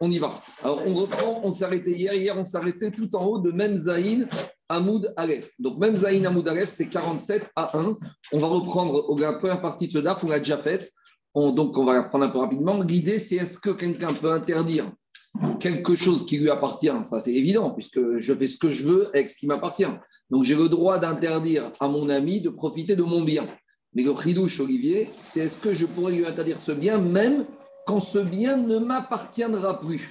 On y va. Alors on reprend, on s'est arrêté hier. Hier, on arrêté tout en haut de Mem Zaïn Hamoud Aleph. Donc Mem Zaïn Hamoud Aleph, c'est 47 à 1. On va reprendre la première partie de ce DAF, on l'a déjà faite. donc on va la reprendre un peu rapidement. L'idée, c'est est-ce que quelqu'un peut interdire quelque chose qui lui appartient, ça c'est évident, puisque je fais ce que je veux avec ce qui m'appartient. Donc j'ai le droit d'interdire à mon ami de profiter de mon bien. Mais le chidouche, Olivier, c'est est-ce que je pourrais lui interdire ce bien même quand ce bien ne m'appartiendra plus?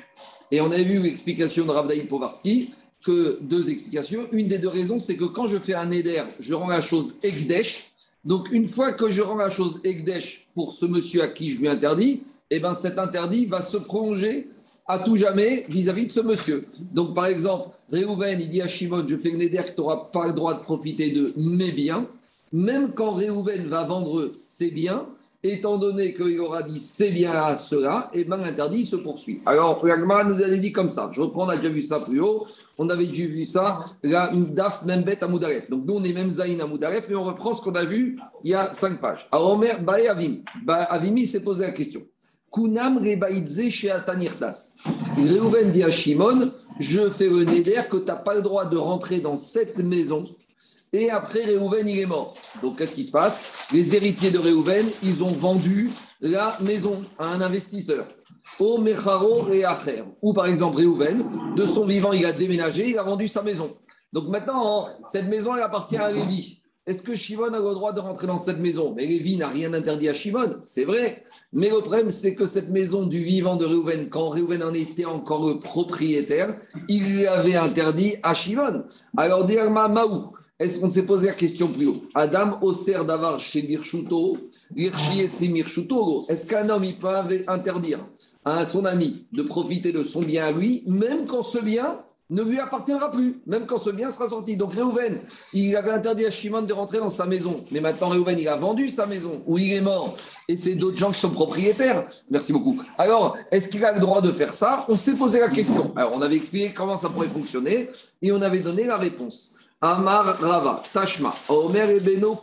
Et on a vu l'explication de Ravdaï Povarski, que deux explications. Une des deux raisons, c'est que quand je fais un éder, je rends la chose Ekdesh. Donc une fois que je rends la chose Ekdesh pour ce monsieur à qui je lui interdis, eh ben cet interdit va se prolonger à tout jamais vis-à-vis de ce monsieur. Donc, par exemple, Réhouven, il dit à Shimon, je fais le néder que tu n'auras pas le droit de profiter de mes biens. Même quand Réhouven va vendre ses biens, étant donné qu'il aura dit ses biens à cela, et eh ben l'interdit se poursuit. Alors, l'Agma nous avait dit comme ça. Je reprends, on a déjà vu ça plus haut. On avait déjà vu ça, la Daf Membet à Moudaref. Donc, nous, on est même Zaïn à Moudaref, mais on reprend ce qu'on a vu il y a cinq pages. Alors, Omer, Bae Avimi. Avimi s'est posé la question. Kunam rebaidze chez Atanirtas. Réhouven dit à Shimon Je fais le néder que tu n'as pas le droit de rentrer dans cette maison. Et après, Réhouven, il est mort. Donc, qu'est-ce qui se passe? Les héritiers de Réhouven, ils ont vendu la maison à un investisseur. Au Mecharo et Acher. Ou par exemple, Réhouven, de son vivant, il a déménagé, il a vendu sa maison. Donc maintenant, cette maison, elle appartient à Lévi. Est-ce que Shimon a le droit de rentrer dans cette maison? Mais Lévi n'a rien interdit à Shimon, c'est vrai. Mais le problème, c'est que cette maison du vivant de Réhouven, quand Réhouven en était encore le propriétaire, il l'avait interdit à Shimon. Alors, Dirma Maou, est-ce qu'on s'est posé la question plus haut? Adam Oser d'avoir chez Mirchuto, Est-ce qu'un homme, il peut interdire à son ami de profiter de son bien à lui, même quand ce bien ne lui appartiendra plus, même quand ce bien sera sorti. Donc Réhouven, il avait interdit à Shimon de rentrer dans sa maison. Mais maintenant, Réhouven, il a vendu sa maison, ou il est mort. Et c'est d'autres gens qui sont propriétaires. Merci beaucoup. Alors, est-ce qu'il a le droit de faire ça? On s'est posé la question. Alors, on avait expliqué comment ça pourrait fonctionner, et on avait donné la réponse. Amar Rava, Tashma, Omer Ebeno.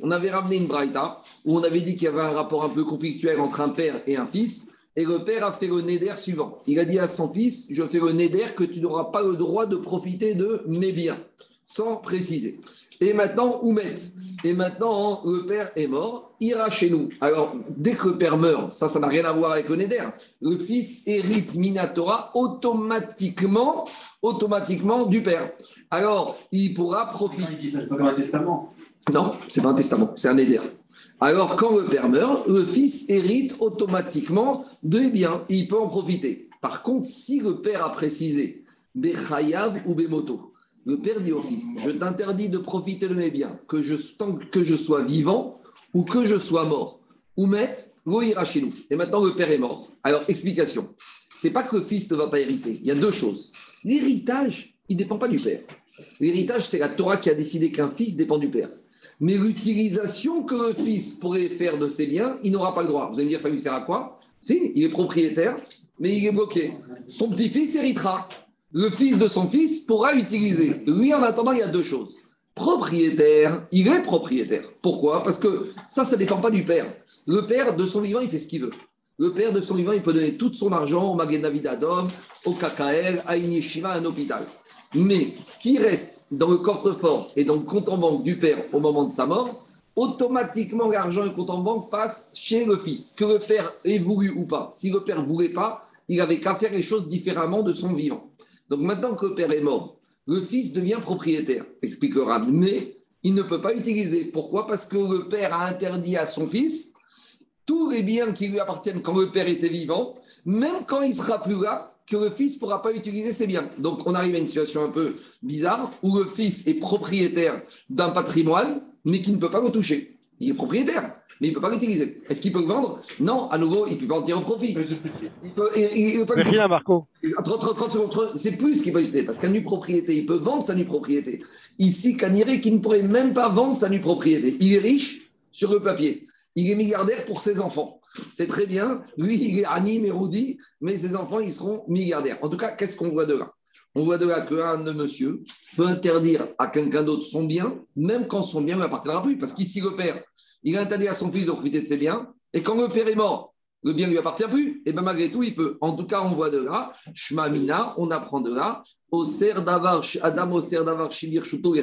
On avait ramené une braïta où on avait dit qu'il y avait un rapport un peu conflictuel entre un père et un fils. Et le père a fait le néder suivant. Il a dit à son fils, je fais le néder que tu n'auras pas le droit de profiter de mes biens, sans préciser. Et maintenant, Oumet. Et maintenant, le père est mort, ira chez nous. Alors, dès que le père meurt, ça, ça n'a rien à voir avec le néder. Le fils hérite Minatora automatiquement, automatiquement du père. Alors, il pourra profiter. Il dit ça, c'est pas comme un testament. Non, c'est pas un testament, c'est un néder. Alors, quand le père meurt, le fils hérite automatiquement des biens il peut en profiter. Par contre, si le père a précisé Bechayav ou Bemoto, le père dit au fils Je t'interdis de profiter de mes biens, que je, tant que je sois vivant ou que je sois mort. Ou mettre, ira chez nous. Et maintenant, le père est mort. Alors, explication. C'est pas que le fils ne va pas hériter. Il y a deux choses. L'héritage, il ne dépend pas du père. L'héritage, c'est la Torah qui a décidé qu'un fils dépend du père. Mais l'utilisation que le fils pourrait faire de ses biens, il n'aura pas le droit. Vous allez me dire, ça lui sert à quoi? Si, il est propriétaire, mais il est bloqué. Son petit-fils héritera. Le fils de son fils pourra utiliser. Lui, en attendant, il y a deux choses. Propriétaire, il est propriétaire. Pourquoi? Parce que ça, ça ne dépend pas du père. Le père, de son vivant, il fait ce qu'il veut. Le père de son vivant, il peut donner tout son argent au Magen David Adom, au KKL, à Inishiva, à un hôpital. Mais ce qui reste dans le coffre-fort et dans le compte en banque du père au moment de sa mort, automatiquement l'argent et le compte en banque passe chez le fils, que le père ait voulu ou pas. Si le père ne voulait pas, il avait qu'à faire les choses différemment de son vivant. Donc maintenant que le père est mort, le fils devient propriétaire, expliquera, mais il ne peut pas utiliser. Pourquoi? Parce que le père a interdit à son fils tous les biens qui lui appartiennent quand le père était vivant, même quand il sera plus là, que le fils ne pourra pas utiliser ses biens. Donc on arrive à une situation un peu bizarre où le fils est propriétaire d'un patrimoine, mais qui ne peut pas le toucher. Il est propriétaire, mais il ne peut pas l'utiliser. Est-ce qu'il peut le vendre? Non, à nouveau, il ne peut pas en tirer profit. Il peut, il, peut rien, Marco. 30, 30, secondes, c'est plus ce qu'il peut utiliser, parce qu'un nu propriété, il peut vendre sa nue propriété. Ici, Caniré, qui ne pourrait même pas vendre sa nue propriété. Il est riche sur le papier. Il est milliardaire pour ses enfants. C'est très bien. Lui, il est anime, érudit, mais ses enfants, ils seront milliardaires. En tout cas, qu'est-ce qu'on voit de là? On voit de là qu'un de monsieur peut interdire à quelqu'un d'autre son bien, même quand son bien ne appartiendra plus. Parce qu'ici, le père, il a interdit à son fils de profiter de ses biens, et quand le père est mort, le bien ne lui appartient plus, et bien malgré tout, il peut. En tout cas, on voit de là, Shmamina, on apprend de là, Adam Davar Shuto,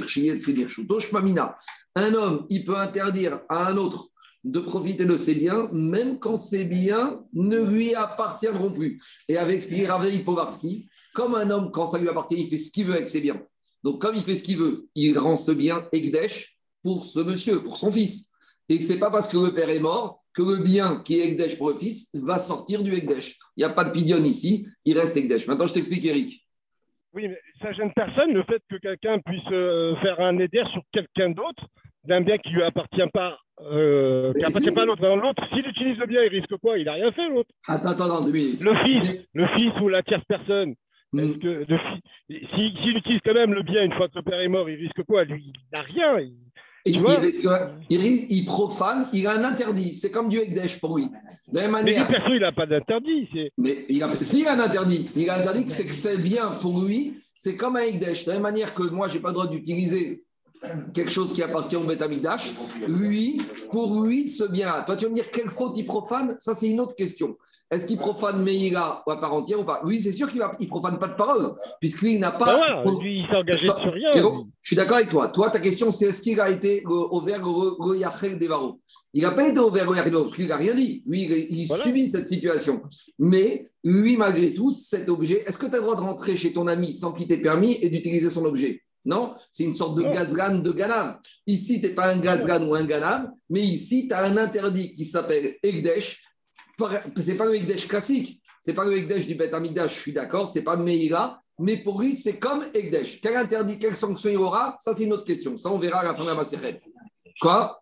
Shmamina. Un homme, il peut interdire à un autre de profiter de ses biens, même quand ses biens ne lui appartiendront plus. Et avec expliqué Ravei Povarski, comme un homme, quand ça lui appartient, il fait ce qu'il veut avec ses biens. Donc, comme il fait ce qu'il veut, il rend ce bien Ekdesh pour ce monsieur, pour son fils. Et ce n'est pas parce que le père est mort que le bien qui est Ekdesh pour le fils va sortir du Ekdesh. Il n'y a pas de pidion ici, il reste Ekdesh. Maintenant, je t'explique, Eric. Oui, mais ça gêne personne le fait que quelqu'un puisse euh, faire un éder sur quelqu'un d'autre d'un bien qui ne lui appartient pas, euh, qui appartient pas à l'autre. L'autre, s'il utilise le bien, il risque quoi? Il n'a rien fait, l'autre. Attends, attends, attends, Le fils, le fils ou la tierce personne. Hmm. S'il utilise quand même le bien une fois que le père est mort, il risque quoi? Lui, il n'a rien. Il, il, profane, il a un interdit. C'est comme du Ekdesh pour lui. De même manière. Mais perso, il n'a pas d'interdit. Mais il a, s'il a un interdit, il a un interdit, c'est que c'est bien pour lui. C'est comme un Ekdesh. De la même manière que moi, je n'ai pas le droit d'utiliser quelque chose qui appartient au Betamidash, lui, pour lui, ce bien Toi, tu vas me dire quelle faute il profane? Ça, c'est une autre question. Est-ce qu'il profane Meïla à part entière ou pas? Oui, c'est sûr qu'il ne profane pas de parole, puisqu'il n'a pas. Ben lui, il s'est engagé sur rien. Je suis d'accord avec toi. Toi, ta question, c'est est-ce qu'il a été au verre Devaro Il n'a pas été au verre Devaro, parce qu'il n'a rien dit. Lui, il, subit cette situation. Mais lui, malgré tout, cet objet, est-ce que tu as le droit de rentrer chez ton ami sans qu'il t'ait permis et d'utiliser son objet? Non, c'est une sorte de gazgan de Ganav. Ici, tu n'es pas un gazgan ou un Ganav, mais ici, tu as un interdit qui s'appelle Egdesh. Ce n'est pas le Egdesh classique. Ce n'est pas le Egdesh du Beth Amidash, je suis d'accord. Ce n'est pas Meira. Mais pour lui, c'est comme Egdesh. Quel interdit, quelle sanction il aura? Ça, c'est une autre question. Ça, on verra à la fin de la macérette. Quoi?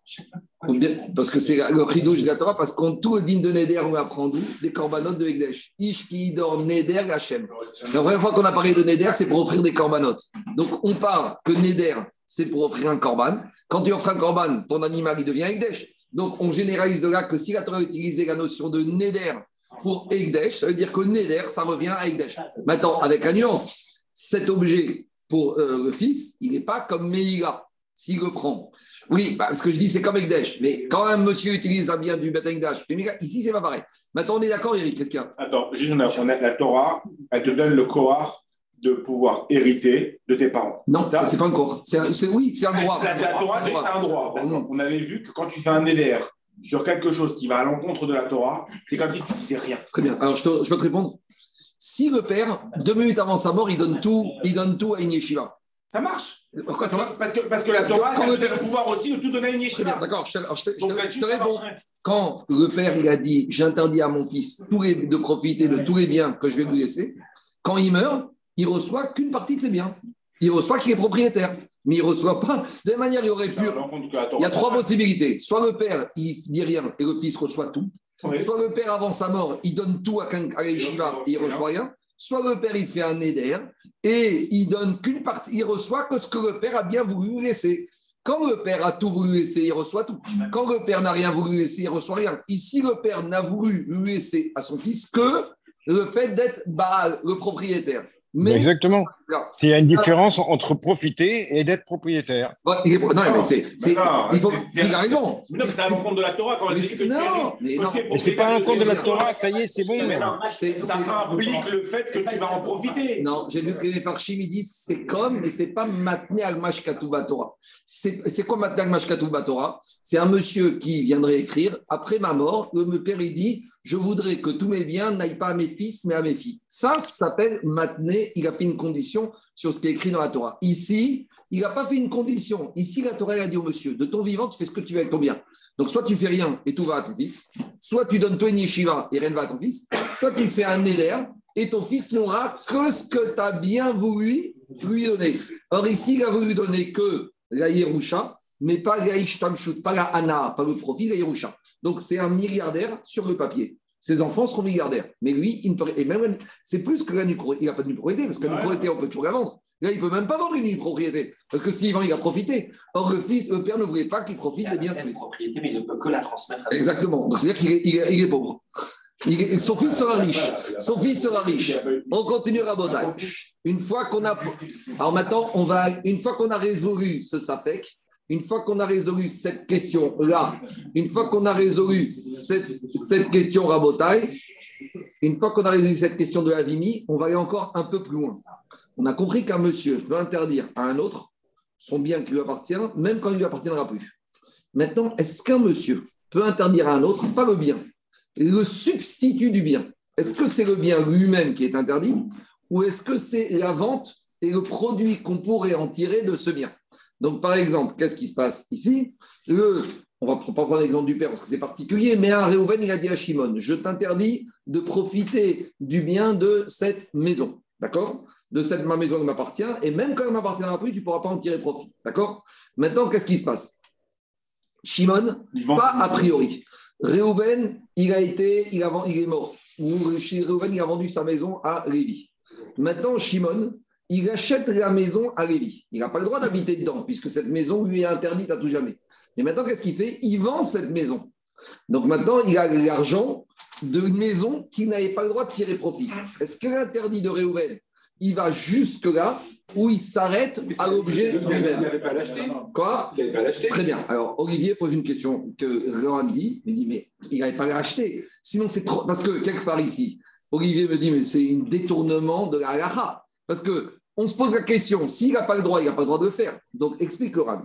Parce que c'est le chidouche de la Torah, parce qu'on tout le digne de Neder, on apprend d'où? Des corbanotes de Egdesh. Ish qui Neder Hachem. La première fois qu'on a parlé de Neder, c'est pour offrir des corbanotes. Donc on parle que Neder, c'est pour offrir un corban. Quand tu offres un corban, ton animal, il devient Egdesh. Donc on généralise de là que si la Torah a utilisé la notion de Neder pour Egdesh, ça veut dire que Neder, ça revient à Egdesh. Maintenant, avec la nuance, cet objet pour euh, le fils, il n'est pas comme Meïla s'il le prend. Oui, bah, ce que je dis, c'est comme Ekdesh. Mais quand un monsieur utilise un bien du Betengdash, ici, c'est pas pareil. Maintenant, on est d'accord, Eric, qu'est-ce qu'il y a? Attends, juste, on a, la Torah, elle te donne le Kohar de pouvoir hériter de tes parents. Non, ça, c'est pas un Kohar. C'est, oui, c'est un droit. La, Torah est un droit. On avait vu que quand tu fais un éder sur quelque chose qui va à l'encontre de la Torah, c'est comme si tu ne sais rien. Très bien. Alors, je, peux te répondre. Si le père, deux minutes avant sa mort, il donne tout, il donne tout à une yeshiva, ça marche. Pourquoi ça parce que, parce que la Torah a le pouvoir aussi de tout donner à une yeshiva. D'accord, je, te, réponds. Quand le père il a dit J'interdis à mon fils de profiter de tous les biens que je vais lui laisser, quand il meurt, il reçoit qu'une partie de ses biens. Il reçoit qu'il est propriétaire, mais il ne reçoit pas. De la manière, il aurait pu. Il y a trois possibilités. Soit le père, il dit rien et le fils reçoit tout. Soit le père, avant sa mort, il donne tout à, à et il ne reçoit rien soit le père il fait un éder et il donne qu'une partie, il reçoit que ce que le père a bien voulu laisser. Quand le père a tout voulu laisser, il reçoit tout. Quand le père n'a rien voulu laisser, il reçoit rien. Ici, le père n'a voulu laisser à son fils que le fait d'être Baal, le propriétaire. Exactement. S'il y a une différence entre profiter et d'être propriétaire. non, mais c'est. Il faut. Il a raison. Non, mais c'est à l'encontre de la Torah quand on dit que. Non, mais non. c'est pas un compte de la Torah, ça y est, c'est bon. Mais ça implique le fait que tu vas en profiter. Non, j'ai vu que les Farchim ils disent c'est comme, mais c'est pas maintenir al Katouba Torah. C'est quoi maintenir al Torah? C'est un monsieur qui viendrait écrire après ma mort, le père il dit je voudrais que tous mes biens n'aillent pas à mes fils, mais à mes filles. Ça, ça s'appelle maintenir il a fait une condition sur ce qui est écrit dans la Torah. Ici, il n'a pas fait une condition. Ici, la Torah a dit au monsieur, de ton vivant, tu fais ce que tu veux avec ton bien. Donc, soit tu fais rien et tout va à ton fils, soit tu donnes toi une yeshiva et rien ne va à ton fils, soit tu fais un neder et ton fils n'aura que ce que tu as bien voulu lui donner. Or, ici, il a voulu donner que la Yerusha, mais pas la Ishtamshut, pas la Ana, pas le profit, la Yerusha. Donc, c'est un milliardaire sur le papier ses enfants seront milliardaires. Mais lui, il ne peut, et même, c'est plus que la il n'a pas de propriété, parce que la propriété, on peut toujours la vendre. Là, il ne peut même pas vendre une propriété, parce que s'il vend, il a profité. Or, le fils, le père ne voulait pas qu'il profite des biens de propriété, mais il ne peut que la transmettre à Exactement. Donc, c'est-à-dire qu'il est, il est, pauvre. son fils sera riche. Son fils sera riche. On continue à Une fois qu'on a. Alors maintenant, on va. Une fois qu'on a résolu ce SAFEC, une fois qu'on a résolu cette question-là, une fois qu'on a résolu cette, question rabotaille, une fois qu'on a résolu cette question de la Vimi, on va aller encore un peu plus loin. On a compris qu'un monsieur peut interdire à un autre son bien qui lui appartient, même quand il ne lui appartiendra plus. Maintenant, est-ce qu'un monsieur peut interdire à un autre, pas le bien, le substitut du bien? Est-ce que c'est le bien lui-même qui est interdit ou est-ce que c'est la vente et le produit qu'on pourrait en tirer de ce bien? Donc, par exemple, qu'est-ce qui se passe ici? Le, On va pas prendre l'exemple du père parce que c'est particulier, mais un Réhouven, il a dit à Shimon Je t'interdis de profiter du bien de cette maison. D'accord? De cette ma maison qui m'appartient, et même quand elle m'appartiendra plus, tu ne pourras pas en tirer profit. D'accord? Maintenant, qu'est-ce qui se passe? Shimon, pas a priori. Réhouven, il a été, il, a, il est mort. Ou Réhouven, il a vendu sa maison à Lévi. Maintenant, Shimon, il achète la maison à Lévi. Il n'a pas le droit d'habiter dedans, puisque cette maison lui est interdite à tout jamais. Et maintenant, qu'est-ce qu'il fait? Il vend cette maison. Donc maintenant, il a l'argent de maison qu'il n'avait pas le droit de tirer profit. Est-ce que l'interdit de Réhouven, il va jusque-là où il s'arrête à l'objet lui-même? Il n'avait pas l'acheter. Quoi? Il n'avait pas l'acheter. Très bien. Alors, Olivier pose une question que Réhan dit. Il dit, mais il n'avait pas l'acheter. Sinon, c'est trop. Parce que quelque part ici, Olivier me dit, mais c'est un détournement de la halakha. Parce que on se pose la question, s'il n'a pas le droit, il n'a pas le droit de le faire. Donc, explique Ran.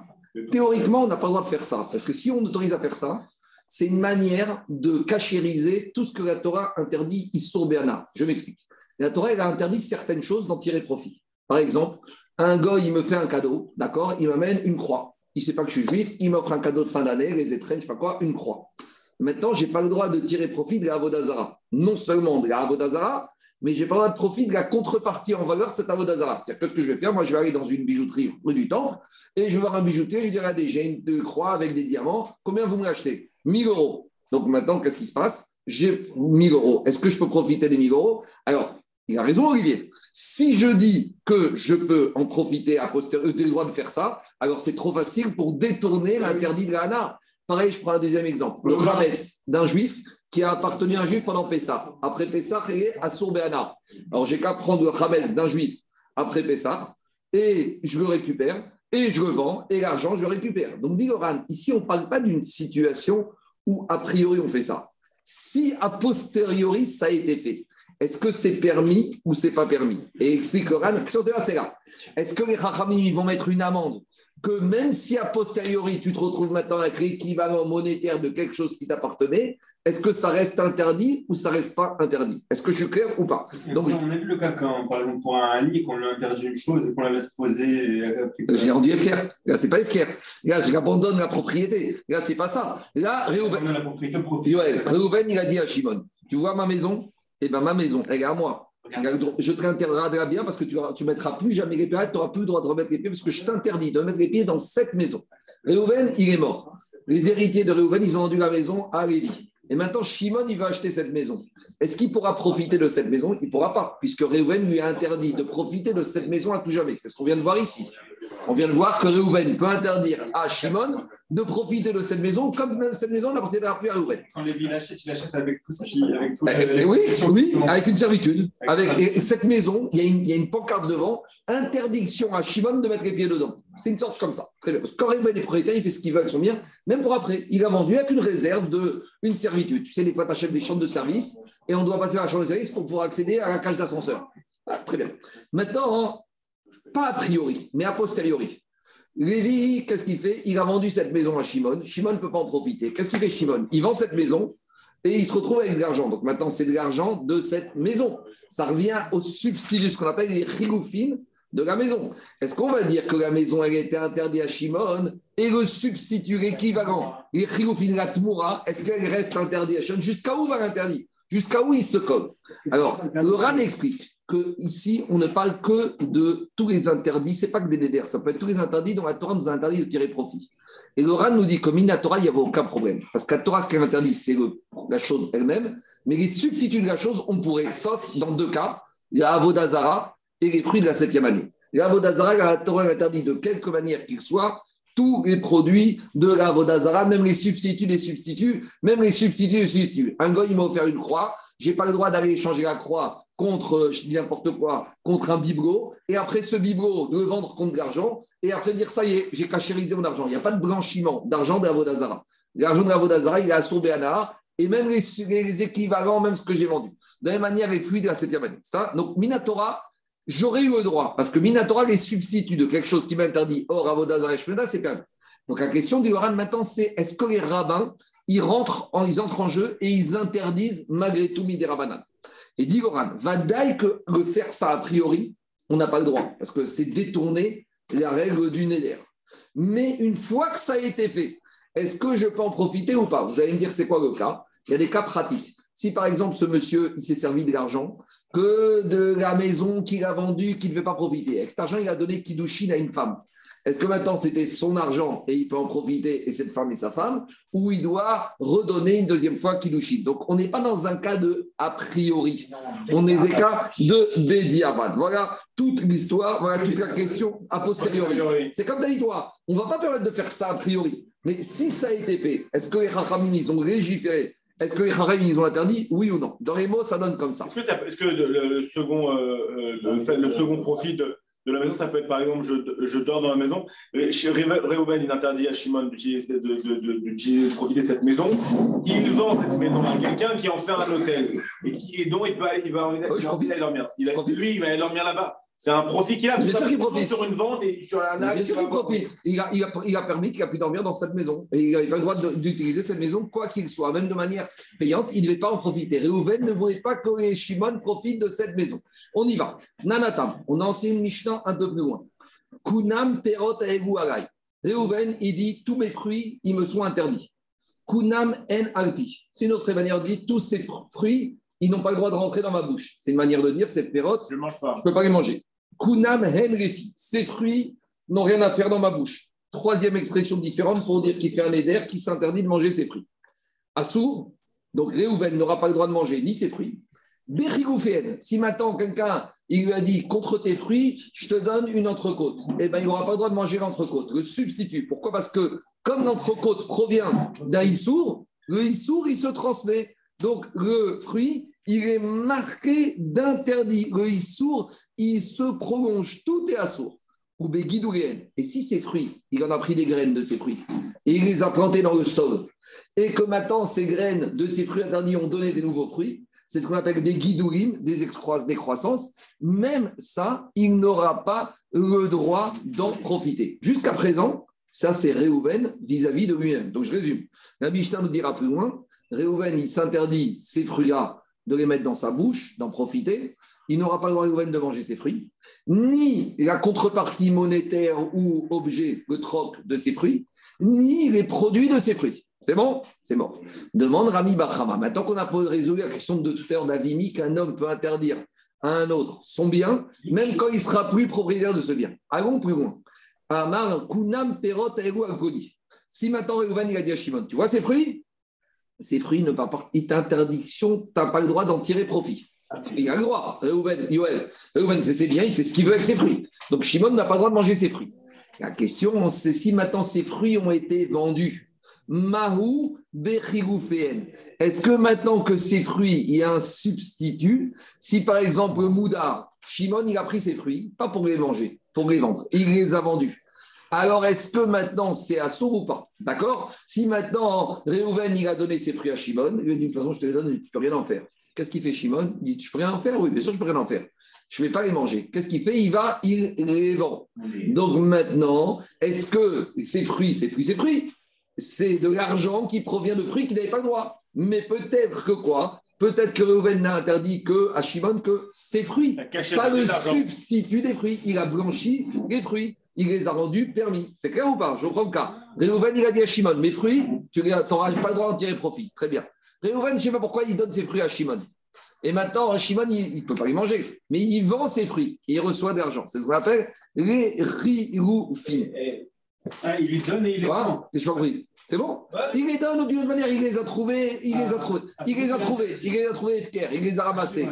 Théoriquement, on n'a pas le droit de faire ça. Parce que si on autorise à faire ça, c'est une manière de cachériser tout ce que la Torah interdit Béana. Je m'explique. La Torah, elle a interdit certaines choses d'en tirer profit. Par exemple, un gars, il me fait un cadeau, d'accord Il m'amène une croix. Il ne sait pas que je suis juif, il m'offre un cadeau de fin d'année, les étrennes, je ne sais pas quoi, une croix. Maintenant, je n'ai pas le droit de tirer profit de la Avodazara. Non seulement de la Avodazara, mais je n'ai pas le droit de profit de la contrepartie en valeur de cette Avodazara. C'est-à-dire, qu'est-ce que je vais faire? Moi, je vais aller dans une bijouterie rue du Temple et je vais voir un bijoutier, je vais dire, regardez, j'ai une croix avec des diamants, combien vous me l'achetez? 1000 euros. Donc maintenant, qu'est-ce qui se passe? J'ai 1000 euros. Est-ce que je peux profiter des 1000 euros? Alors, il a raison, Olivier. Si je dis que je peux en profiter à posteriori, j'ai le droit de faire ça, alors c'est trop facile pour détourner l'interdit de la Pareil, je prends un deuxième exemple. Le Rames d'un juif qui a appartenu à un juif pendant Pessah. Après Pessah, il est à Sourbéana. Alors, j'ai qu'à prendre le d'un juif après Pessah et je le récupère et je le vends et l'argent, je le récupère. Donc, dit Laurent, ici, on ne parle pas d'une situation ou a priori on fait ça Si a posteriori ça a été fait, est-ce que c'est permis ou c'est pas permis? Et explique la question c'est là. Est-ce que les Chachamim vont mettre une amende que même si a posteriori tu te retrouves maintenant avec l'équivalent monétaire de quelque chose qui t'appartenait, est-ce que ça reste interdit ou ça reste pas interdit? Est-ce que je suis clair ou pas? Donc, On a vu le cas quand, par exemple, pour un ami, qu'on lui interdit une chose et qu'on la laisse poser. J'ai rendu FKR. Là, c'est pas FKR. Là, j'abandonne la propriété. Là, c'est pas ça. Là, Réhouven, il a dit à Shimon Tu vois ma maison? Eh bien, ma maison, elle est à moi. Je t'interdirai bien parce que tu ne mettras plus jamais les pieds, tu n'auras plus le droit de remettre les pieds parce que je t'interdis de mettre les pieds dans cette maison. Réhouven, il est mort. Les héritiers de Réhouven, ils ont vendu la maison à Lévi. Et maintenant, Shimon, il va acheter cette maison. Est-ce qu'il pourra profiter de cette maison? Il ne pourra pas, puisque Réhouven lui a interdit de profiter de cette maison à tout jamais. C'est ce qu'on vient de voir ici. On vient de voir que Réhouven peut interdire à Shimon de profiter de cette maison, comme même cette maison n'appartiendra plus à Réhouven. Quand Lévi l'achète, il l'achète avec tout ce qui. Avec tout eh, oui, oui, avec une servitude. Avec cette maison, il y, a une, il y, a une, pancarte devant interdiction à Shimon de mettre les pieds dedans. C'est une sorte comme ça. Très bien. Parce que quand Réhouven est propriétaire, il fait ce qu'il veut avec son bien, même pour après. Il a vendu avec une réserve de une servitude. Tu sais, des fois, tu achètes des chambres de service et on doit passer à la chambre de service pour pouvoir accéder à la cage d'ascenseur. Ah, très bien. Maintenant, pas a priori, mais a posteriori. Lévi, qu'est-ce qu'il fait? Il a vendu cette maison à Shimon. Shimon ne peut pas en profiter. Qu'est-ce qu'il fait Shimon? Il vend cette maison et il se retrouve avec de l'argent. Donc maintenant, c'est de l'argent de cette maison. Ça revient au substitut, ce qu'on appelle les chigoufines de la maison. Est-ce qu'on va dire que la maison, elle a été interdite à Shimon et le substitut, l'équivalent, les chigoufines, la tmoura, est-ce qu'elle reste interdite à Shimon? Jusqu'à où va l'interdit? Jusqu'à où il se colle? Alors, le Ran explique que ici, on ne parle que de tous les interdits. C'est pas que des déders, ça peut être tous les interdits dont la Torah nous a interdit de tirer profit. Et le nous dit que la Torah, il n'y avait aucun problème. Parce qu'à Torah, ce qu'elle interdit, c'est la chose elle-même. Mais les substituts de la chose, on pourrait, sauf dans deux cas, il y a Avodazara et les fruits de la septième année. Et Avodazara, la Torah interdit de quelque manière qu'il soit tous les produits de la Vodazara, même les substituts des substituts, même les substituts des substituts. Un gars, il m'a offert une croix, je n'ai pas le droit d'aller échanger la croix contre, je dis n'importe quoi, contre un bibelot, et après ce bibelot, de le vendre contre de l'argent, et après dire ça y est, j'ai cachérisé mon argent. Il n'y a pas de blanchiment d'argent de. L'argent de il est à et même les, équivalents, même ce que j'ai vendu. De la même manière, les fluides de la septième année. Donc, Minatora, j'aurais eu le droit, parce que Minatora, les substituts de quelque chose qui m'interdit, or Avodazara et Shmeda, c'est quand même. Donc, la question du Haran maintenant, c'est est-ce que les rabbins, ils rentrent, en, entrent en jeu et ils interdisent malgré tout Miderabanan Et dit Goran, va que de faire ça a priori, on n'a pas le droit, parce que c'est détourner la règle du Neder. Mais une fois que ça a été fait, est-ce que je peux en profiter ou pas? Vous allez me dire, c'est quoi le cas? Il y a des cas pratiques. Si par exemple ce monsieur, il s'est servi de l'argent que de la maison qu'il a vendue, qu'il ne veut pas profiter. Avec cet argent, il a donné Kiddushin à une femme. Est-ce que maintenant c'était son argent et il peut en profiter et cette femme est sa femme ou il doit redonner une deuxième fois Kiddushin? Donc on n'est pas dans un cas de a priori, on est dans un cas de Bediabat. Voilà toute l'histoire, voilà toute la question a posteriori. C'est comme dit toi, on ne va pas permettre de faire ça a priori. Mais si ça a été fait, est-ce que les Chachamim, ils ont légiféré? Est-ce que les Chachamim, ils ont interdit? Oui ou non? Dans les mots, ça donne comme ça. Est-ce que, le, second, euh, euh, le, second profit de, la maison, ça peut être par exemple, je, dors dans la maison. Réhouven, il interdit à Shimon d'utiliser, de, de, profiter de cette maison. Il vend cette maison à quelqu'un qui en fait un hôtel et, qui, et dont il, peut aller, il va, il va dormir. Il a, lui, il va aller dormir là-bas. C'est un profit qu'il a. Bien sûr qu'il profite. Sur une vente et sur un acte. Bien sûr qu'il profite. Il a, il, a, il a, permis qu'il a pu dormir dans cette maison. Et il n'avait pas le droit d'utiliser cette maison, quoi qu'il soit, même de manière payante. Il ne devait pas en profiter. Réhouven ne voulait pas que les Shimon profitent de cette maison. On y va. Nanatam. On a enseigné une Mishnah un peu plus loin. Kunam perot alay. Réhouven, il dit tous mes fruits, ils me sont interdits. Kunam en alpi. C'est une autre manière de dire tous ces fruits, ils n'ont pas le droit de rentrer dans ma bouche. C'est une manière de dire, c'est perot. Je ne peux pas les manger. Kunam henrefi. Ces fruits n'ont rien à faire dans ma bouche. Troisième expression différente pour dire qu'il fait un éder qui s'interdit de manger ses fruits. Assour, donc Réhouven n'aura pas le droit de manger ni ses fruits. Bechigouféen, si maintenant quelqu'un il lui a dit contre tes fruits, je te donne une entrecôte, eh bien il n'aura pas le droit de manger l'entrecôte, le substitut. Pourquoi? Parce que comme l'entrecôte provient d'un issour, le issour il se transmet. Donc le fruit, il est marqué d'interdit. Le issour, il se prolonge, tout est assour. Ou Et si ces fruits, il en a pris des graines de ces fruits, et il les a plantés dans le sol, et que maintenant ces graines de ces fruits interdits ont donné des nouveaux fruits, c'est ce qu'on appelle des guidourim, des, des croissances, même ça, il n'aura pas le droit d'en profiter. Jusqu'à présent, ça c'est Réhouven vis-à-vis de lui-même. Donc je résume. La Mishnah nous dira plus loin, Réhouven, il s'interdit ces fruits-là de les mettre dans sa bouche, d'en profiter. Il n'aura pas le droit de manger ses fruits, ni la contrepartie monétaire ou objet, le troc de ses fruits, ni les produits de ses fruits. C'est bon? C'est bon. Demande Rami Bachama. Maintenant qu'on a résolu la question de tout à l'heure d'Avimi, qu'un homme peut interdire à un autre son bien, même quand il sera plus propriétaire de ce bien. Allons plus loin. Amar Kunam Perot Si maintenant Reuven il a dit à Shimon, tu vois ces fruits? Ces fruits ne pas est interdiction, tu n'as pas le droit d'en tirer profit. Il a le droit. Reuven, c'est bien, il fait ce qu'il veut avec ses fruits. Donc Shimon n'a pas le droit de manger ses fruits. La question, c'est si maintenant ces fruits ont été vendus. Mahou Est-ce que maintenant que ces fruits, il y a un substitut, si par exemple Mouda, Shimon, il a pris ses fruits, pas pour les manger, pour les vendre, il les a vendus. Alors, est-ce que maintenant c'est à sourd ou pas? D'accord? Si maintenant Réhouven il a donné ses fruits à Shimon, il lui dit de toute façon, je te les donne, tu ne peux rien en faire. Qu'est-ce qu'il fait Shimon? Il dit Je peux rien en faire? Oui, bien sûr, je peux rien en faire. Je ne vais pas les manger. Qu'est-ce qu'il fait? Il va, il les vend. Donc maintenant, est-ce que ces fruits, ces fruits, ces fruits, c'est de l'argent qui provient de fruits qui n'avaient pas le droit Mais peut-être que quoi? Peut-être que Reuven n'a interdit que à Shimon que ses fruits, pas le substitut des fruits. Il a blanchi les fruits il les a rendus permis. C'est clair ou pas? Je reprends le cas. Réhouven, il a dit à Shimon, mes fruits, tu n'auras pas le droit d'en tirer profit. Très bien. Réhouven, je ne sais pas pourquoi il donne ses fruits à Shimon. Et maintenant, Shimon, il ne peut pas les manger. Mais il vend ses fruits et il reçoit de l'argent. C'est ce qu'on appelle les riroufines. Ah, il lui donne et il les prend. Je pas compris. C'est bon Il les donne d'une manière, il les a trouvés, il les a trouvés, il les a trouvés, il les a trouvés il les a ramassés.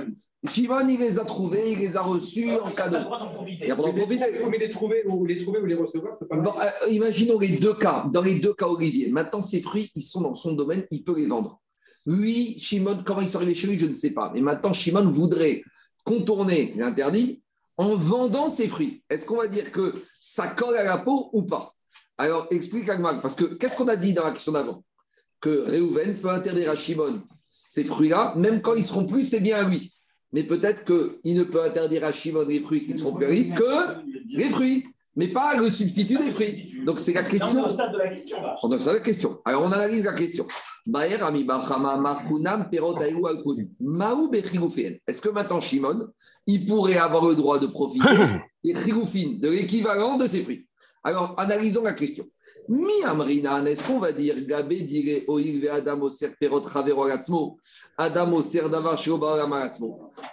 Shimon, il les a trouvés, il les a reçus en cadeau. Il a pas d'en profiter. Il faut les trouver ou les trouver ou les recevoir. Bon, euh, imaginons les deux cas. Dans les deux cas, Olivier. Maintenant, ces fruits, ils sont dans son domaine, il peut les vendre. Lui, Shimon, comment ils sont arrivés chez lui, je ne sais pas. Mais maintenant, Shimon voudrait contourner l'interdit en vendant ses fruits. Est-ce qu'on va dire que ça colle à la peau ou pas? Alors, explique Agmag, parce que qu'est-ce qu'on a dit dans la question d'avant? Que Réhouven peut interdire à Shimon ces fruits-là, même quand ils seront plus, c'est bien à lui mais peut-être qu'il ne peut interdire à Shimon les fruits qui ne sont péris que les fruits, mais pas le substitut des fruits. Donc c'est la question. On est au stade de la question. On est la question. Alors on analyse la question. Est-ce que maintenant Shimon, il pourrait avoir le droit de profiter des de l'équivalent de ces fruits? Alors analysons la question. Mi amrinan, est-ce qu'on va dire Gabé dire Oil Adam Oser Perot Ravero Adam Oser Davar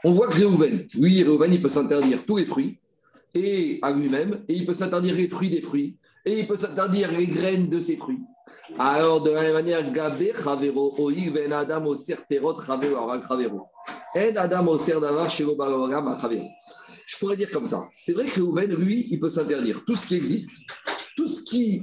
On voit que Réhouven, oui, Réhouven, il peut s'interdire tous les fruits et à lui-même, et il peut s'interdire les fruits des fruits, et il peut s'interdire les graines de ses fruits. Alors, de la même manière, Gabé Ravero Oil Ben Adam Oser Perot Ravero En Adam Oser Davar Ravero. Je pourrais dire comme ça. C'est vrai que Réhouven, lui, il peut s'interdire tout ce qui existe tout ce qui,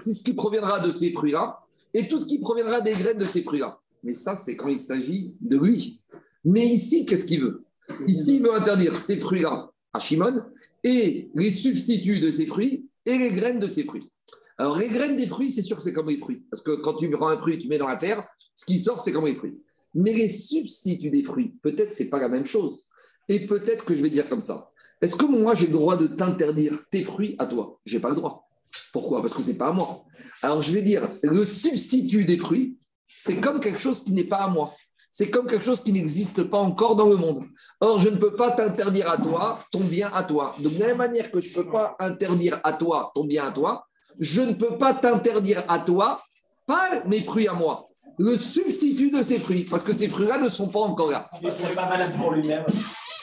ce qui proviendra de ces fruits-là et tout ce qui proviendra des graines de ces fruits-là. Mais ça, c'est quand il s'agit de lui. Mais ici, qu'est-ce qu'il veut? Ici, il veut interdire ces fruits-là à Shimon et les substituts de ces fruits et les graines de ces fruits. Alors, les graines des fruits, c'est sûr que c'est comme les fruits. Parce que quand tu prends un fruit, tu mets dans la terre, ce qui sort, c'est comme les fruits. Mais les substituts des fruits, peut-être c'est pas la même chose. Et peut-être que je vais dire comme ça. Est-ce que moi, j'ai le droit de t'interdire tes fruits à toi? J'ai pas le droit. Pourquoi? Parce que ce n'est pas à moi. Alors je vais dire, le substitut des fruits, c'est comme quelque chose qui n'est pas à moi. C'est comme quelque chose qui n'existe pas encore dans le monde. Or, je ne peux pas t'interdire à toi ton bien à toi. de la même manière que je ne peux pas interdire à toi ton bien à toi, je ne peux pas t'interdire à toi pas mes fruits à moi. Le substitut de ces fruits, parce que ces fruits-là ne sont pas encore là. Il ne pas malade pour lui-même.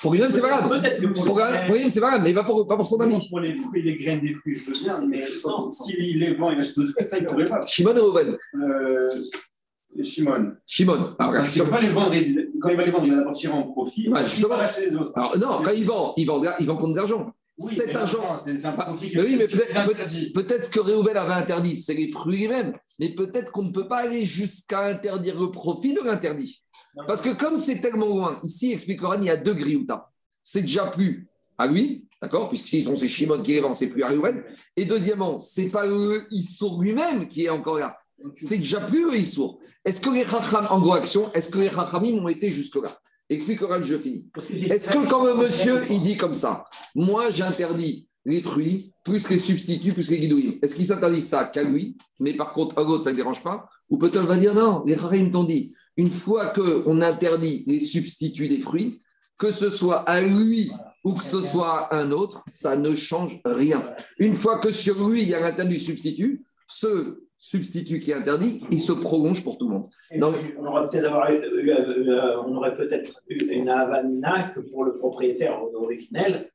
Pour lui-même, c'est valable. Peut-être que pour, lui-même, c'est valable, mais pas pour, pas pour son ami. Pour les fruits, les graines des fruits, je veux bien, mais s'il est bon, il achète d'autres fruits, ça, il ne pourrait pas. Shimon ou Reuven euh, Shimon. Shimon. Alors, il ne peut pas les vendre. Quand il va les vendre, il va d'abord tirer en profit. Ouais, il va acheter les autres. Alors, non, quand il vend, il vend, il vend contre de l'argent. Oui, cet un profit Oui, mais peut-être peut ce que Réhouven avait interdit, c'est les fruits eux-mêmes. Mais peut-être qu'on ne peut pas aller jusqu'à interdire le profit de l'interdit. Parce que comme c'est tellement loin, ici, explique il y a deux grioutas. C'est déjà plus à lui, d'accord Puisque s'ils sont ces Shimon qui les vend, c'est plus à Réhouven. Et deuxièmement, c'est pas eux, Issour lui-même qui est encore là. C'est déjà plus eux, Issour. Est-ce que les Chacham, en gros action, est-ce que les Chachamim ont été jusque-là? Expliquera que je finis. Est-ce que quand le monsieur, il dit comme ça, moi j'interdis les fruits, plus les substituts, plus les guidouilles. Est-ce qu'il s'interdit ça qu'à lui, mais par contre à l'autre, ça ne dérange pas Ou peut-être va dire non, les Chachamim t'ont dit, une fois qu'on interdit les substituts des fruits, que ce soit à lui ou que ce soit à un autre, ça ne change rien. Une fois que sur lui, il y a l'interdit substitut, ce substitut qui est interdit, il se prolonge pour tout le monde. Donc, on aurait peut-être eu, euh, on aurait peut-être une avanina que pour le propriétaire originel,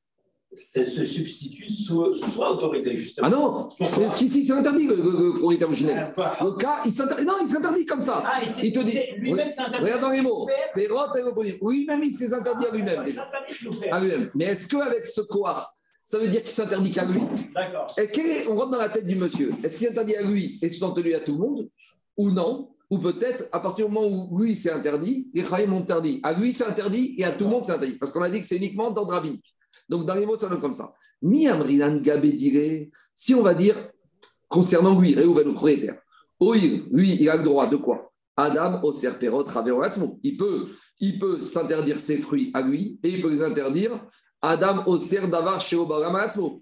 ce substitut soit, autorisé, justement. Ah non Parce qu'ici, c'est interdit, le, le, propriétaire originel. Ah, cas, il s'interdit. Non, il s'interdit comme ça. Ah, il, te dit. Lui-même s'interdit. Regarde dans les mots. Oui, même il s'est interdit à lui-même. À lui-même. Mais est-ce qu'avec ce quoi ça veut dire qu'il s'interdit qu'à lui D'accord. On rentre dans la tête du monsieur. Est-ce qu'il s'interdit à lui et sous-entendu à tout le monde Ou non ou peut-être, à partir du moment où lui c'est interdit, les Chaïm ont interdit. À lui c'est interdit et à tout le monde c'est interdit. Parce qu'on a dit que c'est uniquement dans rabbinique. Donc, dans les mots, ça donne comme ça. Mi amrinan gabedire, si on va dire, concernant lui, Réhouven, le propriétaire, lui, il a le droit de quoi? Adam, au serperot, Il peut, il peut s'interdire ses fruits à lui et il peut les interdire. Adam, au ser d'avar chez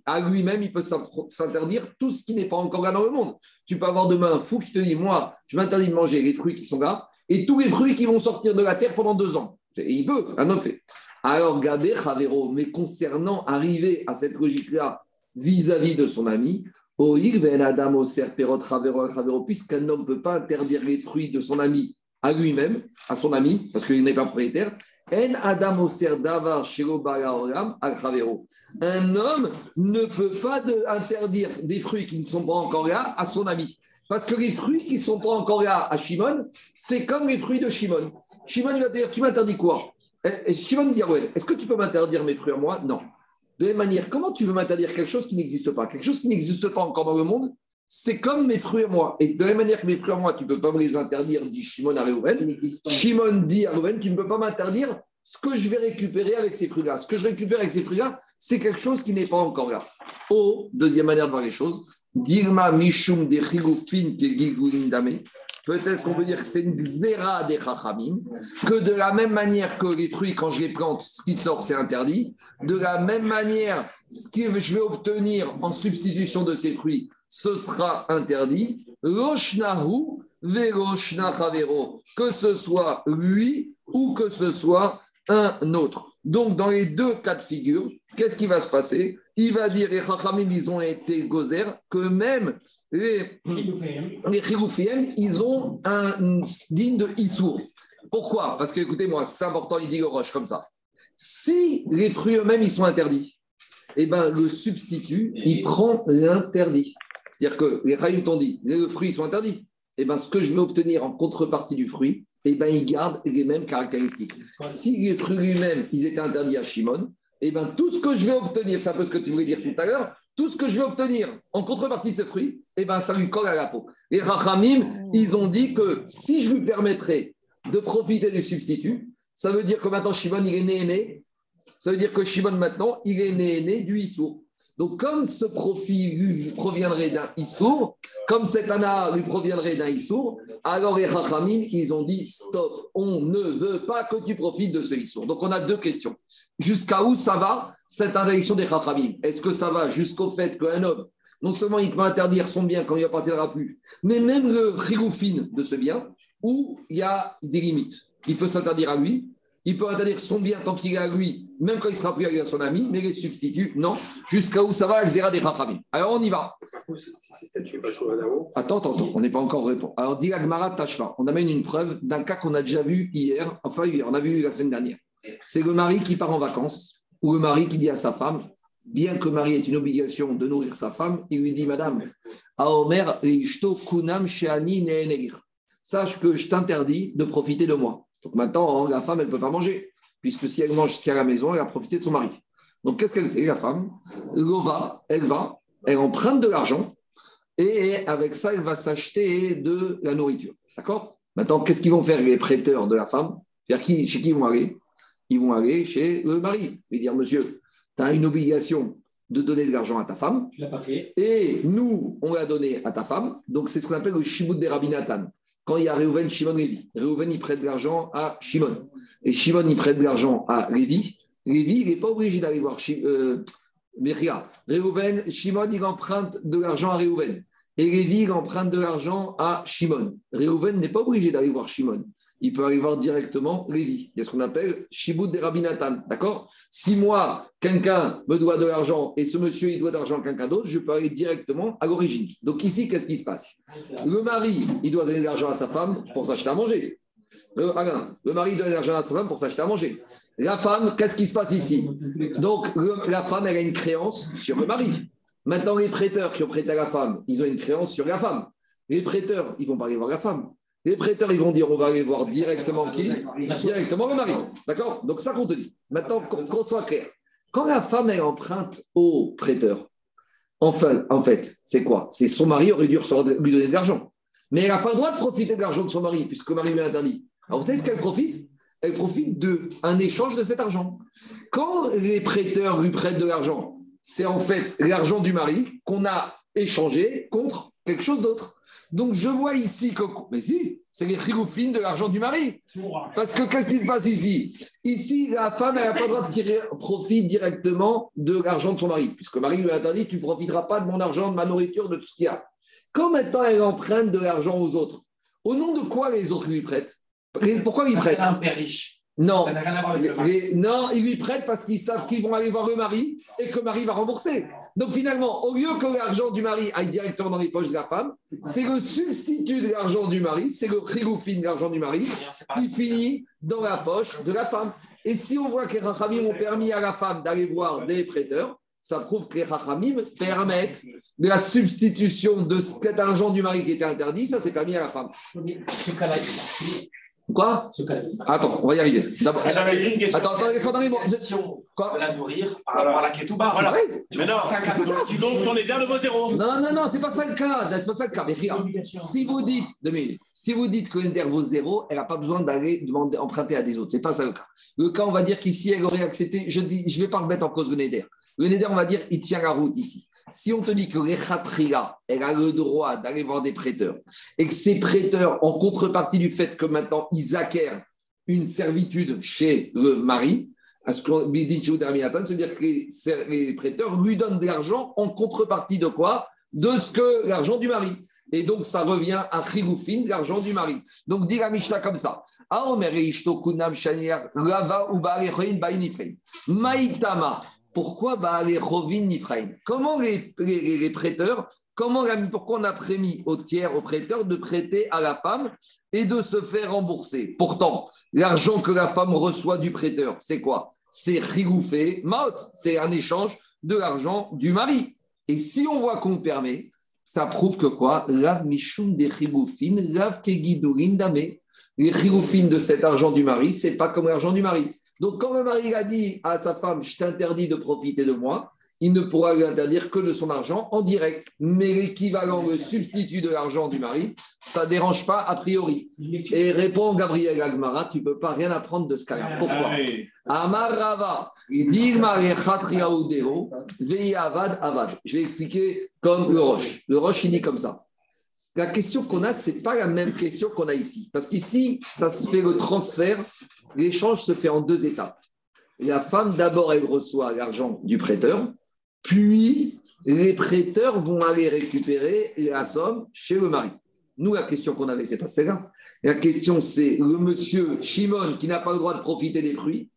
À lui-même, il peut s'interdire tout ce qui n'est pas encore là dans le monde. Tu peux avoir demain un fou qui te dit Moi, je m'interdis de manger les fruits qui sont là et tous les fruits qui vont sortir de la terre pendant deux ans. il peut, un homme fait. Alors, Gabé Chavero, mais concernant arriver à cette logique-là vis-à-vis de son ami, puisqu'un homme ne peut pas interdire les fruits de son ami à lui-même, à son ami, parce qu'il n'est pas propriétaire, un homme ne peut pas interdire des fruits qui ne sont pas encore là à son ami. Parce que les fruits qui ne sont pas encore là à Shimon, c'est comme les fruits de Shimon. Shimon, il va dire, tu m'interdis quoi? Shimon dit, est-ce que tu peux m'interdire mes fruits à moi? Non. De la même manière, comment tu veux m'interdire quelque chose qui n'existe pas? Quelque chose qui n'existe pas encore dans le monde, c'est comme mes fruits à moi. Et de la même manière que mes fruits à moi, tu ne peux pas me les interdire, dit Shimon à Reuven. Shimon dit à Reuven, tu ne peux pas m'interdire ce que je vais récupérer avec ces fruits-là. Ce que je récupère avec ces fruits-là, c'est quelque chose qui n'est pas encore là. Oh, deuxième manière de voir les choses, Dirma Mishum de Peut-être qu'on peut dire que c'est une xéra des chachamim, que de la même manière que les fruits, quand je les plante, ce qui sort, c'est interdit. De la même manière, ce que je vais obtenir en substitution de ces fruits, ce sera interdit. Roshnahu que ce soit lui ou que ce soit un autre. Donc, dans les deux cas de figure, qu'est-ce qui va se passer? Il va dire, les Chachamim, ils ont été gozer, que même les, les ils ont un digne de Issour. Pourquoi? Parce que, écoutez-moi, c'est important, il dit le roche comme ça. Si les fruits eux-mêmes, ils sont interdits, eh ben, le substitut, il prend l'interdit. C'est-à-dire que les Chachamim t'ont dit, les fruits sont interdits. Eh ben, ce que je vais obtenir en contrepartie du fruit, eh ben, ils gardent les mêmes caractéristiques. Si les fruits lui-même, ils étaient interdits à Shimon, eh ben, tout ce que je vais obtenir, c'est un peu ce que tu voulais dire tout à l'heure, tout ce que je vais obtenir en contrepartie de ces fruits, eh ben, ça lui colle à la peau. Les Rachamim, ils ont dit que si je lui permettrais de profiter du substitut, ça veut dire que maintenant Shimon, il est né, né. Ça veut dire que Shimon, maintenant, il est né, né du Issour. Donc, comme ce profit lui proviendrait d'un Issour, comme cet Anna lui proviendrait d'un Issour, alors les Chachamim, ils ont dit stop, on ne veut pas que tu profites de ce Issour. Donc, on a deux questions. Jusqu'à où ça va, cette interdiction des Chachamim Est-ce que ça va jusqu'au fait qu'un homme, non seulement il peut interdire son bien quand il n'appartiendra plus, mais même le rigoufine de ce bien, où il y a des limites. Il peut s'interdire à lui, il peut interdire son bien tant qu'il est à lui, même quand il sera plus avec son ami, mais les substituts, non. Jusqu'à où ça va, Xéra des Rachamim. Alors on y va. Attends, attends, attends, on n'est pas encore répondu. Alors, dit Tashva, on amène une preuve d'un cas qu'on a déjà vu hier, enfin hier, on a vu la semaine dernière. C'est le mari qui part en vacances, ou le mari qui dit à sa femme, bien que le mari ait une obligation de nourrir sa femme, il lui dit Madame, Aomer Kunam Sache que je t'interdis de profiter de moi. Donc maintenant, la femme, elle ne peut pas manger, puisque si elle mange jusqu'à la maison, elle a profité de son mari. Donc qu'est-ce qu'elle fait, la femme? Elle va, elle va, elle emprunte de l'argent, et avec ça, elle va s'acheter de la nourriture. D'accord? Maintenant, qu'est-ce qu'ils vont faire les prêteurs de la femme? Qui, Chez qui ils vont aller? Ils vont aller chez le mari. Ils dire, monsieur, tu as une obligation de donner de l'argent à ta femme. Tu l'as pas fait. Et nous, on l'a donné à ta femme. Donc, c'est ce qu'on appelle le shibud de Rabinatan quand il y a Réhouven, Shimon, Lévi. Réhouven, il prête de l'argent à Shimon. Et Shimon, il prête de l'argent à Lévi. Lévi, il n'est pas obligé d'aller voir euh, Réhouven, Shimon, il emprunte de l'argent à Réhouven. Et Lévi, il emprunte de l'argent à Shimon. Réhouven n'est pas obligé d'aller voir Shimon il peut aller voir directement Lévi. Il y a ce qu'on appelle Shibud de Rabinatan. D'accord? Si moi, quelqu'un me doit de l'argent et ce monsieur, il doit de l'argent à quelqu'un d'autre, je peux aller directement à l'origine. Donc ici, qu'est-ce qui se passe? Le mari, il doit donner de l'argent à sa femme pour s'acheter à manger. Le, ah le mari donne de l'argent à sa femme pour s'acheter à manger. La femme, qu'est-ce qui se passe ici? Donc la femme, elle a une créance sur le mari. Maintenant, les prêteurs qui ont prêté à la femme, ils ont une créance sur la femme. Les prêteurs, ils vont pas aller voir la femme. Les prêteurs, ils vont dire on va aller voir directement qui Directement le mari. D'accord? Donc, ça qu'on te dit. Maintenant, qu'on soit clair. Quand la femme est emprunte au prêteur, en fait, c'est quoi? C'est son mari aurait dû lui donner de l'argent. Mais elle n'a pas le droit de profiter de l'argent de son mari, puisque le mari lui a interdit. Alors, vous savez ce qu'elle profite? Elle profite d'un échange de cet argent. Quand les prêteurs lui prêtent de l'argent, c'est en fait l'argent du mari qu'on a échangé contre quelque chose d'autre. Donc je vois ici que. Mais si, c'est les frigoufines de l'argent du mari. Parce que qu'est-ce qui se passe ici? Ici, la femme, elle n'a pas le droit de tirer profit directement de l'argent de son mari. Puisque le mari lui a interdit tu ne profiteras pas de mon argent, de ma nourriture, de tout ce qu'il y a. Quand maintenant elle emprunte de l'argent aux autres, au nom de quoi les autres lui prêtent? Pourquoi ils prêtent? Un père riche. Non, non, ils lui prêtent parce qu'ils savent qu'ils vont aller voir le mari et que le mari va rembourser. Donc finalement, au lieu que l'argent du mari aille directement dans les poches de la femme, c'est le substitut de l'argent du mari, c'est le rigoufine de l'argent du mari qui finit dans la poche de la femme. Et si on voit que les Rachamim ont permis à la femme d'aller voir des prêteurs, ça prouve que les Chachamim permettent de la substitution de cet argent du mari qui était interdit, ça c'est permis à la femme. Quoi? Attends, on va y arriver. Attends, attends, laisse-moi question Quoi? La nourrir par rapport à la ketouba. Vrai? Mais non, Ça, c'est ça. Donc, on est bien le mot zéro. Non, non, non, c'est pas ça le cas. C'est pas ça le cas. Mais regarde, si vous dites, si vous dites que l'Ender vaut zéro, elle n'a pas besoin d'aller demander, emprunter à des autres. C'est pas ça le cas. Le cas, on va dire qu'ici, elle aurait accepté. Je dis, je vais pas remettre en cause le Neder. Le Neder, on va dire, il tient la route ici. Si on te dit que l'Echatria, elle a le droit d'aller voir des prêteurs et que ces prêteurs, en contrepartie du fait que maintenant ils acquièrent une servitude chez le mari, à ce qu'on dit c'est-à-dire que les, prêteurs lui donnent de l'argent en contrepartie de quoi? De ce que l'argent du mari. Et donc, ça revient à Chigoufin, l'argent du mari. Donc, dit la Mishnah comme ça. Aomer ishto kunam shaniar lava ou ba'alechoin ba'inifrein. Maïtama. Pourquoi ba'alechovin nifrein? Comment les, les- les- les prêteurs, comment pourquoi on a prémis au tiers, aux prêteurs, de prêter à la femme et de se faire rembourser? Pourtant, l'argent que la femme reçoit du prêteur, c'est quoi? C'est rigoufé, maot. C'est un échange de l'argent du mari. Et si on voit qu'on permet, ça prouve que quoi? Lav mishum des rigoufines, lav kegidurin. Les rigoufines de cet argent du mari, c'est pas comme l'argent du mari. Donc, quand le mari a dit à sa femme, je t'interdis de profiter de moi, il ne pourra lui interdire que de son argent en direct. Mais l'équivalent, le substitut de l'argent du mari, ça ne dérange pas a priori. Et répond Gabriel Agmara, tu ne peux pas rien apprendre de ce cas-là. Pourquoi Allez. Amarava. Je vais expliquer comme le Roche. Le Roche, il dit comme ça. La question qu'on a, ce n'est pas la même question qu'on a ici. Parce qu'ici, ça se fait le transfert, l'échange se fait en deux étapes. La femme, d'abord, elle reçoit l'argent du prêteur, puis les prêteurs vont aller récupérer la somme chez le mari. Nous, la question qu'on avait, c'est pas celle-là. La question, c'est le monsieur Shimon qui n'a pas le droit de profiter des fruits.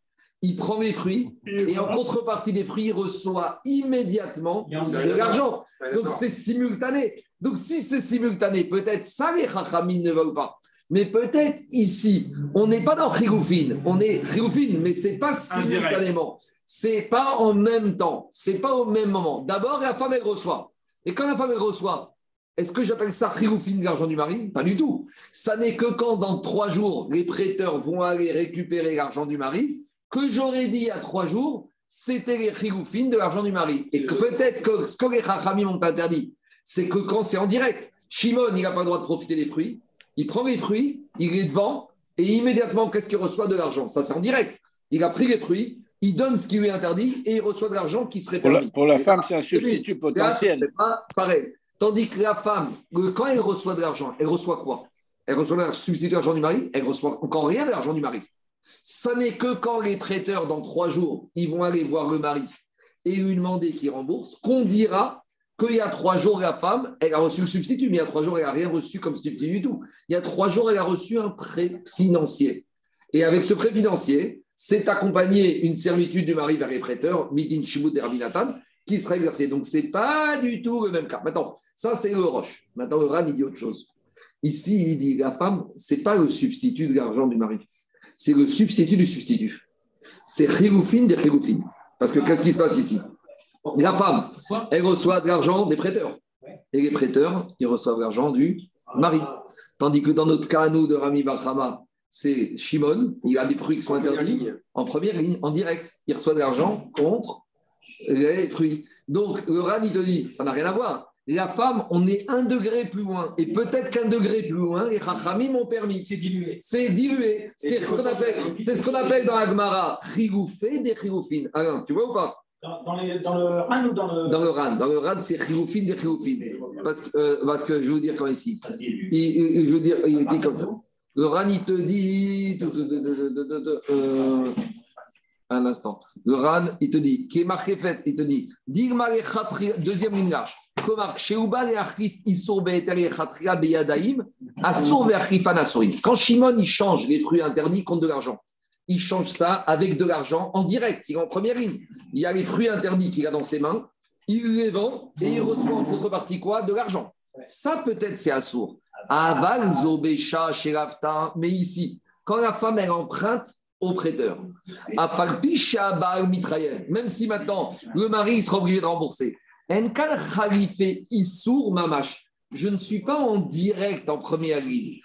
Il prend les fruits et en contrepartie des fruits, il reçoit immédiatement de l'argent. Donc c'est simultané. Donc si c'est simultané, peut-être ça les Chachamim ne veulent pas. Mais peut-être ici, on n'est pas dans Chigoufine, on est Chigoufine, mais c'est pas simultanément. C'est pas en même temps, c'est pas au même moment. D'abord, la femme, elle reçoit. Et quand la femme, elle reçoit, est-ce que j'appelle ça Chigoufine, l'argent du mari? Pas du tout. Ça n'est que quand, dans trois jours, les prêteurs vont aller récupérer l'argent du mari, que j'aurais dit il y a trois jours, c'était les Chigoufines de l'argent du mari. Et que peut-être que ce que les Chachamim ont interdit, c'est que quand c'est en direct, Shimon, il n'a pas le droit de profiter des fruits, il prend les fruits, il les vend, et immédiatement, qu'est-ce qu'il reçoit de l'argent? Ça, c'est en direct. Il a pris les fruits, il donne ce qui lui est interdit, et il reçoit de l'argent qui serait Pour la, permis. pour la femme, là, c'est un substitut Là, potentiel. pas pareil. Tandis que la femme, le- quand elle reçoit de l'argent, elle reçoit quoi? Elle reçoit le substitut de l'argent du mari, elle reçoit encore rien de l'argent du mari. Ça n'est que quand les prêteurs, dans trois jours, ils vont aller voir le mari et lui demander qu'il rembourse, qu'on dira qu'il y a trois jours, la femme, elle a reçu le substitut, mais il y a trois jours, elle n'a rien reçu comme substitut du tout. Il y a trois jours, elle a reçu un prêt financier. Et avec ce prêt financier, c'est accompagné une servitude du mari vers les prêteurs, midin shibut erminatan, qui sera exercée. Donc, ce n'est pas du tout le même cas. Maintenant, ça, c'est le roche. Maintenant, le ram, il dit autre chose. Ici, il dit la femme, ce n'est pas le substitut de l'argent du mari. C'est le substitut du substitut. C'est chigoufine des chigoufines. Parce que qu'est-ce qui se passe ici? La femme, elle reçoit de l'argent des prêteurs. Et les prêteurs, ils reçoivent l'argent du mari. Tandis que dans notre cas, nous, de Rami Bachama, c'est Shimon, il a des fruits qui sont interdits en première ligne, en direct. Il reçoit de l'argent contre les fruits. Donc, le Ran, il te dit, ça n'a rien à voir. La femme, on est un degré plus loin. Et peut-être qu'un degré plus loin, les Chachamim m'ont permis. C'est dilué. C'est dilué. C'est ce qu'on appelle, c'est ce qu'on appelle dans Agmara, chigoufé des chigoufines. Alain, tu vois ou pas? Dans, dans les- dans le RAN ou dans le. Dans le Ran. Dans le Ran, c'est chigoufine des chigoufines. Parce, que- euh, parce que je vais vous dire quand ici. Il, il- je veux dire, il dit comme ça. Le Ran, il te dit. euh, un instant. Le Ran, il te dit. Qui est fait, il te dit. Chatria, deuxième ligne large. Ve'archifan Assourin. Quand Shimon, il change les fruits interdits contre de l'argent, il change ça avec de l'argent en direct. Il est en première ligne. Il y a les fruits interdits qu'il a dans ses mains, il les vend et il reçoit en contrepartie quoi? De l'argent. Ça, peut-être, c'est Assour. Aval Zobécha mais ici, quand la femme, elle emprunte au prêteur. Même si maintenant le mari sera obligé de rembourser. Je ne suis pas en direct en première ligne.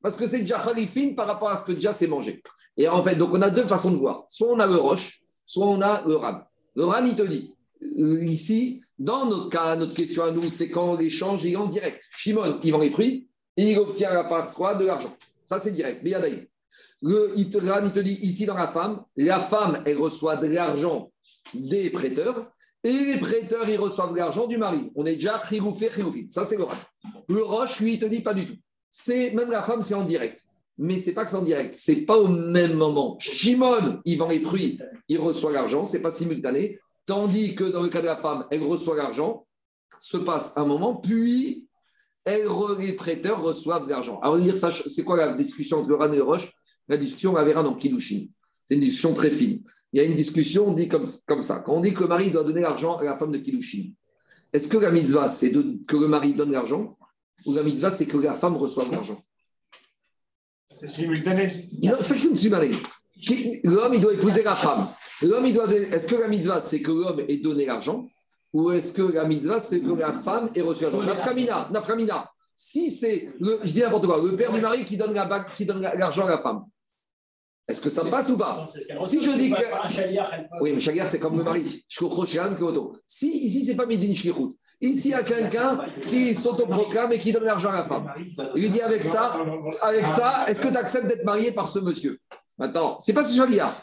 Parce que c'est déjà khalifin par rapport à ce que déjà c'est mangé. Et en fait, donc on a deux façons de voir. Soit on a le roche, soit on a le ram. Le ram, il te dit, euh, ici, dans notre cas, notre question à nous, c'est quand l'échange est en direct. Shimon, il vend les fruits et il obtient à la fois de l'argent. Ça, c'est direct. Mais il Le il te dit ici dans la femme, la femme, elle reçoit de l'argent des prêteurs et les prêteurs, ils reçoivent de l'argent du mari. On est déjà chiroufé, chiroufit. Ça, c'est le ram. Le roche, lui, il te dit pas du tout. C'est même la femme, c'est en direct. Mais c'est pas que c'est en direct. C'est pas au même moment. Shimon, il vend les fruits, il reçoit l'argent. C'est pas simultané. Tandis que dans le cas de la femme, elle reçoit l'argent, se passe un moment, puis elle, les prêteurs reçoivent l'argent. Alors, dire ça, c'est quoi la discussion entre le Ran et le Roche? La discussion avec Ran dans Kiddushin. C'est une discussion très fine. Il y a une discussion, on dit comme, comme ça. Quand on dit que le mari doit donner l'argent à la femme de Kiddushin, est-ce que la mitzvah, c'est que le mari donne l'argent? Ou la mitzvah, c'est que la femme reçoive l'argent? C'est simultané Non, c'est pas que c'est simultané. L'homme, il doit épouser la femme. L'homme, il doit. Est-ce que la mitzvah, c'est que l'homme ait donné l'argent? Ou est-ce que la mitzvah, c'est que la femme ait reçu l'argent? Nafkamina, nafkamina. Si c'est, je dis n'importe quoi, le père du mari qui donne l'argent à la femme, est-ce que ça passe ou pas? Si je dis que. Oui, mais Chagar, c'est comme le mari. Si ici, c'est pas Midin Shlichut. Ici, il y a quelqu'un qui s'autoproclame et qui donne l'argent à la femme. Il lui dit avec ça, avec ça, est-ce que tu acceptes d'être marié par ce monsieur? Maintenant, c'est pas ce Chagar,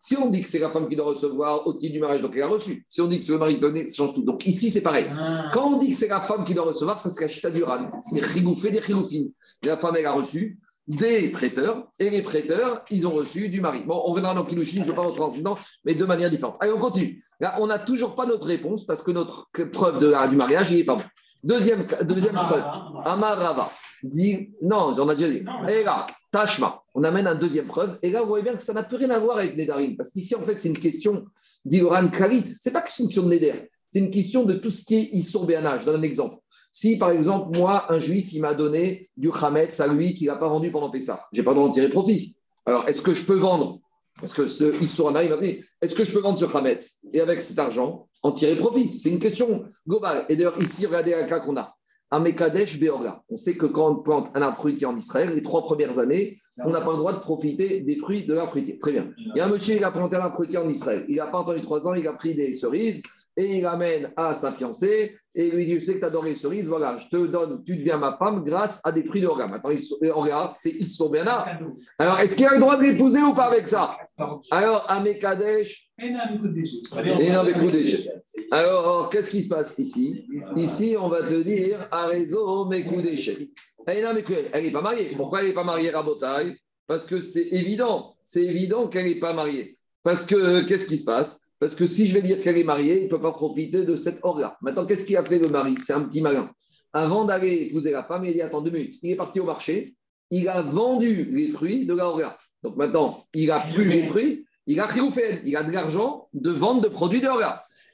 Si on dit que c'est la femme qui doit recevoir au titre du mariage, donc elle a reçu. Si on dit que c'est le mari qui donne, ça change tout. Donc ici, c'est pareil. Ah. Quand on dit que c'est la femme qui doit recevoir, ça c'est la chita du C'est rigoufé des chigoufines. La femme, elle a reçu des prêteurs, et les prêteurs, ils ont reçu du mari. Bon, on verra dans Kilushin, je ne vais pas rentrer en mais de manière différente. Allez, on continue. Là, on n'a toujours pas notre réponse parce que notre preuve de, du mariage, il n'est pas bon. Deuxième, deuxième preuve, Amarava. Dit, non, j'en ai déjà dit. Et là, Tashma, on amène un deuxième preuve. Et là, vous voyez bien que ça n'a plus rien à voir avec Nedarim. Parce qu'ici, en fait, c'est une question d'Igoran Kalit. Ce n'est pas que c'est une question de Neder. C'est une question de tout ce qui est Issour Béanage. Je donne un exemple. Si, par exemple, moi, un juif, il m'a donné du Hametz à lui qu'il n'a pas vendu pendant Pessah, je n'ai pas le droit d'en tirer profit. Alors, est-ce que je peux vendre? Parce que ce Issourana, il m'a dit est-ce que je peux vendre ce Hametz et avec cet argent en tirer profit C'est une question globale. Et d'ailleurs, ici, regardez un cas qu'on a. Amekadesh Beorga. On sait que quand on plante un arbre fruitier en Israël, les trois premières années, on n'a pas le droit de profiter des fruits de l'arbre fruitier. Très bien. Il y a un monsieur, il a planté un arbre fruitier en Israël. Il n'a pas entendu trois ans, il a pris des cerises et il ramène à sa fiancée et lui dit Je sais que tu adores les cerises, voilà, je te donne, tu deviens ma femme grâce à des fruits d'orga. Maintenant, regarde, c'est Bernard. Alors, est-ce qu'il a le droit de l'épouser ou pas avec ça? Alors, Amekadesh. Alors, alors qu'est-ce qui se passe ici? Ici, on va te dire Arezo Mekudeshe. Elle n'est pas mariée. Pourquoi elle n'est pas mariée, Rabotai? Parce que c'est évident, c'est évident qu'elle n'est pas mariée. Parce que qu'est-ce qui se passe? Parce que si je vais dire qu'elle est mariée, il ne peut pas profiter de cette or-là. Maintenant, qu'est-ce qu'il a fait le mari? C'est un petit malin. Avant d'aller épouser la femme, il dit Attends deux minutes. Il est parti au marché, il a vendu les fruits de la or Donc maintenant, il a plus les fruits, il a fait, il a de l'argent de vente de produits de or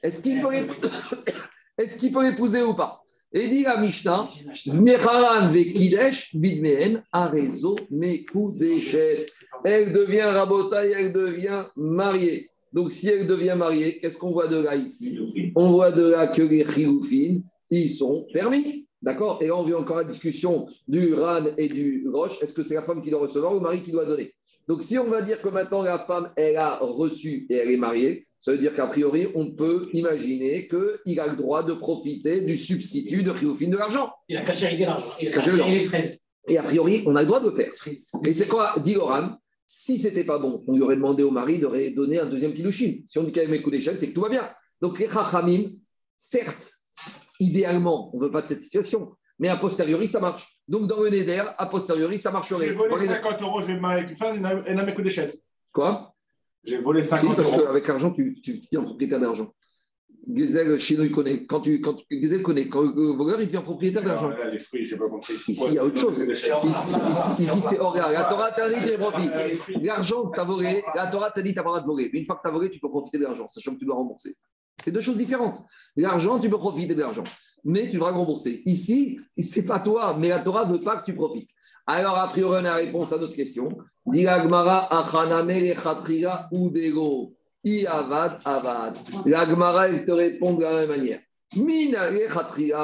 Est-ce qu'il peut, Est peut l'épouser ou pas? Et dit la Mishnah, Elle devient rabotaille, elle devient mariée. Donc, si elle devient mariée, qu'est-ce qu'on voit de là ici On voit de là que les chiloufines, ils sont permis. D'accord? Et là, on vient encore la discussion du ran et du roche. Est-ce que c'est la femme qui doit recevoir ou le mari qui doit donner? Donc, si on va dire que maintenant la femme, elle a reçu et elle est mariée, ça veut dire qu'a priori, on peut imaginer qu'il a le droit de profiter du substitut de chiloufine de l'argent. Il a caché l'argent. Il a caché les Et a priori, on a le droit de le faire. Et c'est quoi, dit Oran si c'était pas bon, on lui aurait demandé au mari de donner un deuxième kilouchine. Si on dit qu'il y avait mes coups d'échelle, c'est que tout va bien. Donc les chachamim, certes, idéalement, on ne veut pas de cette situation, mais a posteriori, ça marche. Donc dans le Neder, a posteriori, ça marcherait. J'ai volé 50 euros, je vais me marier avec une femme, elle n'a mes coups d'échelle. Quoi? J'ai volé 50 euros. parce qu'avec l'argent, tu, tu, tu es propriétaire d'argent. Gezel, chez nous, il connaît. Quand tu, quand, connaît. Quand le voleur, il devient propriétaire d'argent. les fruits, j'ai pas compris. Ici, il y a autre chose. Ici, ici, c'est hors La Torah t'a dit de profit. L'argent que tu as volé, la Torah t'a dit que tu n'as pas le droit de voler. Mais une fois que tu as volé, tu peux profiter de l'argent, sachant que tu dois rembourser. C'est deux choses différentes. L'argent, tu peux profiter de l'argent, mais tu devras rembourser. Ici, c'est pas toi, mais la Torah ne veut pas que tu profites. Alors, a priori, on a la réponse à notre question. L'Agmara, elle te répond de la même manière. Mina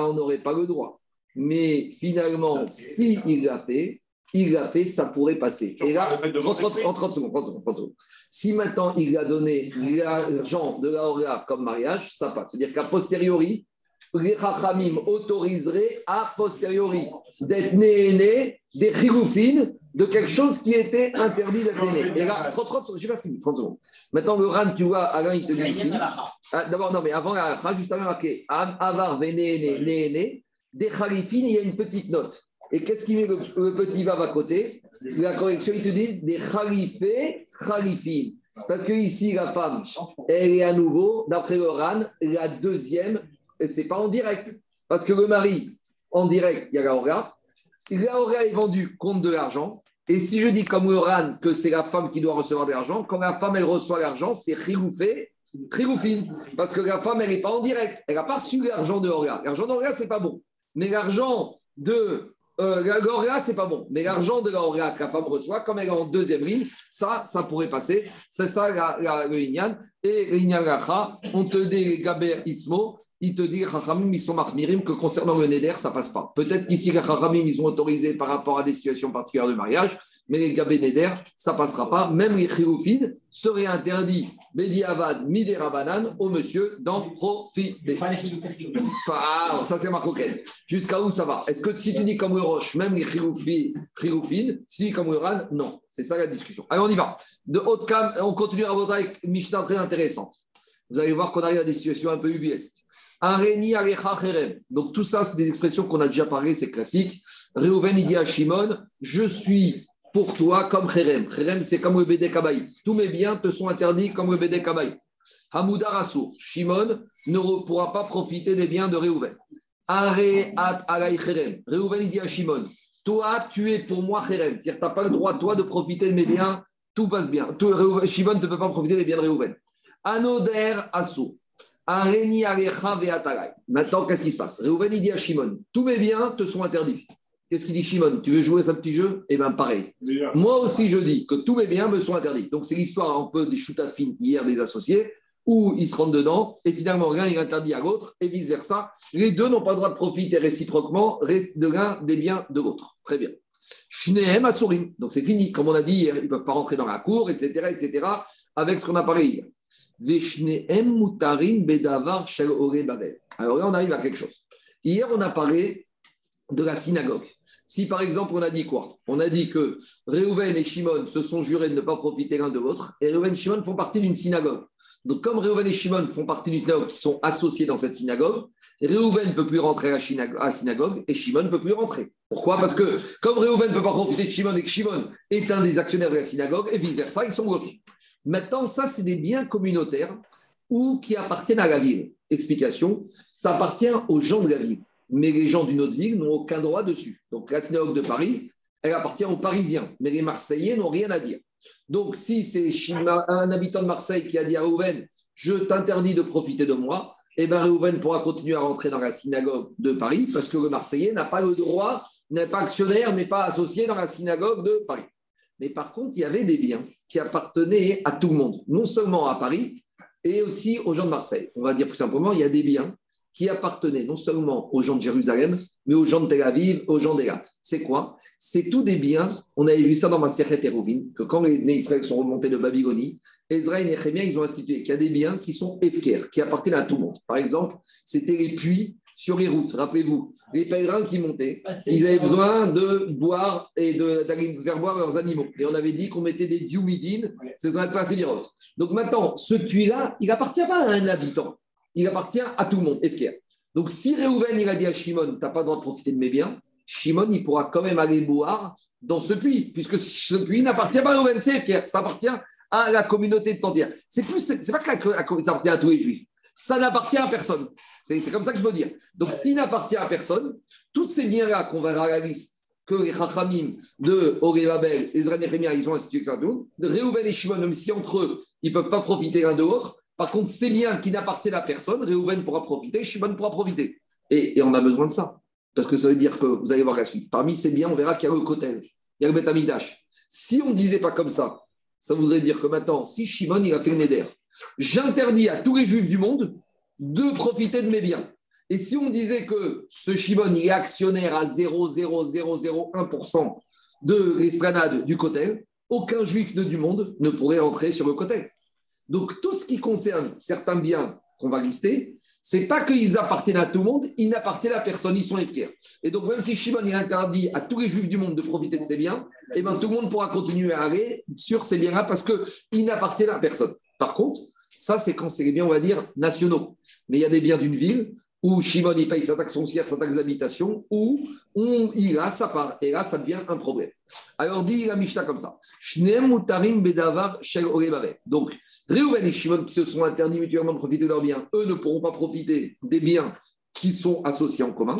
on n'aurait pas le droit. Mais finalement, si il l'a fait, il l'a fait, ça pourrait passer. Et là, en 30, secondes, Si maintenant il a donné l'argent de la comme mariage, ça passe. C'est-à-dire qu'à posteriori, les Chachamim autoriseraient a posteriori d'être né des chiroufines de quelque chose qui était interdit d'être né. Et là, 30, 30 j'ai pas fini, 30 secondes. Maintenant, le RAN, tu vois, Alain, il te dit ici. Ah, d'abord, non, mais avant la juste avant marqué Avar, né, né, des khalifines, il y a une petite note. Et qu'est-ce qui met le, petit vav à côté? La correction, il te dit des khalifés, khalifines. Parce que ici, la femme, elle est à nouveau, d'après le RAN, la deuxième, et c'est pas en direct. Parce que le mari, en direct, il y a la Hora. La est vendue contre de l'argent. Et si je dis comme le RAN que c'est la femme qui doit recevoir de l'argent, quand la femme, elle reçoit l'argent, c'est khiloufé, khiloufine. Parce que la femme, elle n'est pas en direct. Elle n'a pas reçu l'argent de Hora. L'argent de Hora, c'est pas bon. Mais l'argent de euh, la c'est pas bon. Mais l'argent de la que la femme reçoit, comme elle est en deuxième ligne, ça, ça pourrait passer. C'est ça le Inyan. Et l'Inyan on te dit Gaber Ismo, il te dit ils sont marmirim que concernant le Neder, ça passe pas. Peut-être qu'ici, Chachamim, ils ont autorisé par rapport à des situations particulières de mariage, mais les Gabé Neder, ça passera pas. Même les Chiroufines seraient interdits, Bedi Avad, Midera Banane, au monsieur d'en profiter. Ah, ça, c'est ma. Jusqu'à où ça va? Est-ce que si tu dis comme le même les Chiroufines, si comme le non. C'est ça la discussion. Allez, on y va. De haute cam, on continue à voter avec Mishnah très intéressante. Vous allez voir qu'on arrive à des situations un peu ubiesques. Donc tout ça, c'est des expressions qu'on a déjà parlé, c'est classique. Reuven, il dit à Shimon, je suis pour toi comme Cherem. Cherem, c'est comme le Bédé Tous mes biens te sont interdits comme le Bédé Kabaït. Hamoudar Assour. Shimon ne pourra pas profiter des biens de Reuven. Are at alay Cherem. Reuven, il dit à Shimon, toi, tu es pour moi Cherem. C'est-à-dire, tu n'as pas le droit, toi, de profiter de mes biens. Tout passe bien. Shimon ne peut pas profiter des biens de Reuven. Anoder. Maintenant, qu'est-ce qui se passe? Réhouven, il dit à Shimon Tous mes biens te sont interdits. Qu'est-ce qu'il dit Shimon? Tu veux jouer à un petit jeu? Eh bien, pareil. Moi aussi, je dis que tous mes biens me sont interdits. Donc, c'est l'histoire un peu des choutafines hier des associés où ils se rendent dedans et finalement, l'un est interdit à l'autre et vice-versa. Les deux n'ont pas le droit de profiter réciproquement de l'un des biens de l'autre. Très bien. Shnehem Asurim. Donc, c'est fini. Comme on a dit hier, ils ne peuvent pas rentrer dans la cour, etc., etc., avec ce qu'on a parlé hier. Alors là, on arrive à quelque chose. Hier, on a parlé de la synagogue. Si par exemple, on a dit quoi? On a dit que Réhouven et Shimon se sont jurés de ne pas profiter l'un de l'autre, et Réhouven et Shimon font partie d'une synagogue. Donc, comme Réhouven et Shimon font partie d'une synagogue qui sont associés dans cette synagogue, Réhouven ne peut plus rentrer à la synagogue et Shimon ne peut plus rentrer. Pourquoi? Parce que comme Réhouven ne peut pas profiter de Shimon et que Shimon est un des actionnaires de la synagogue, et vice-versa, ils sont bloqués. Maintenant, ça, c'est des biens communautaires ou qui appartiennent à la ville. Explication, ça appartient aux gens de la ville. Mais les gens d'une autre ville n'ont aucun droit dessus. Donc la synagogue de Paris, elle appartient aux Parisiens. Mais les Marseillais n'ont rien à dire. Donc si c'est un habitant de Marseille qui a dit à Rouven, je t'interdis de profiter de moi, eh bien pourra continuer à rentrer dans la synagogue de Paris parce que le Marseillais n'a pas le droit, n'est pas actionnaire, n'est pas associé dans la synagogue de Paris. Mais par contre, il y avait des biens qui appartenaient à tout le monde, non seulement à Paris, et aussi aux gens de Marseille. On va dire plus simplement, il y a des biens qui appartenaient non seulement aux gens de Jérusalem, mais aux gens de Tel Aviv, aux gens d'Elat. C'est quoi? C'est tous des biens, on avait vu ça dans ma Sechet Erovin, que quand les Israël sont remontés de Babylonie, Ezra et Nehemiah, ils ont institué qu'il y a des biens qui sont efker, qui appartiennent à tout le monde. Par exemple, c'était les puits sur les routes. Rappelez-vous, les pèlerins qui montaient, ah, ils avaient besoin de boire et d'aller faire boire leurs animaux. Et on avait dit qu'on mettait des diumidines, c'est pas assez bien. Donc maintenant, ce puits-là, il n'appartient pas à un habitant, il appartient à tout le monde, Efker. Donc si Réhouven, il a dit à Shimon, tu n'as pas le droit de profiter de mes biens, Shimon, il pourra quand même aller boire dans ce puits, puisque ce puits n'appartient pas à Réhouven, c'est Efker, ça appartient à la communauté de Tantir. C'est plus, c'est pas que ça appartient à tous les juifs ça n'appartient à personne. C'est comme ça que je veux dire. Donc, s'il n'appartient à personne, tous ces biens-là qu'on verra à la que les Chachamim de Oré-Babel, Ezra Nehemia, ils ont institué, de Réhouven et Shimon, même si entre eux, ils ne peuvent pas profiter l'un de l'autre, Par contre, c'est bien qui n'appartient à personne, Réhouven pourra profiter, Shimon pourra profiter. Et, on a besoin de ça. Parce que ça veut dire que vous allez voir la suite. Parmi ces biens, on verra qu'il y a le Kotel, il y a le Betamidash. Si on ne disait pas comme ça, ça voudrait dire que maintenant, si Shimon il a fait une éder, j'interdis à tous les juifs du monde de profiter de mes biens. Et si on disait que ce Shimon est actionnaire à 0,0001% de l'esplanade du Kotel, aucun juif du monde ne pourrait entrer sur le Kotel. Donc tout ce qui concerne certains biens qu'on va lister, c'est pas qu'ils appartiennent à tout le monde, ils n'appartiennent à personne, ils sont fiers. Et donc, même si Shimon est interdit à tous les juifs du monde de profiter de ces biens, eh ben, tout le monde pourra continuer à aller sur ces biens-là parce qu'ils n'appartiennent à personne. Par contre, ça, c'est quand c'est les biens, on va dire, nationaux. Mais il y a des biens d'une ville où Shimon il paye sa taxe foncière, sa taxe d'habitation, où on, il a sa part. Et là, ça devient un problème. Alors, dit la Mishnah comme ça. Donc, Réhouven et Shimon qui se sont interdits mutuellement de profiter de leurs biens, eux ne pourront pas profiter des biens qui sont associés en commun.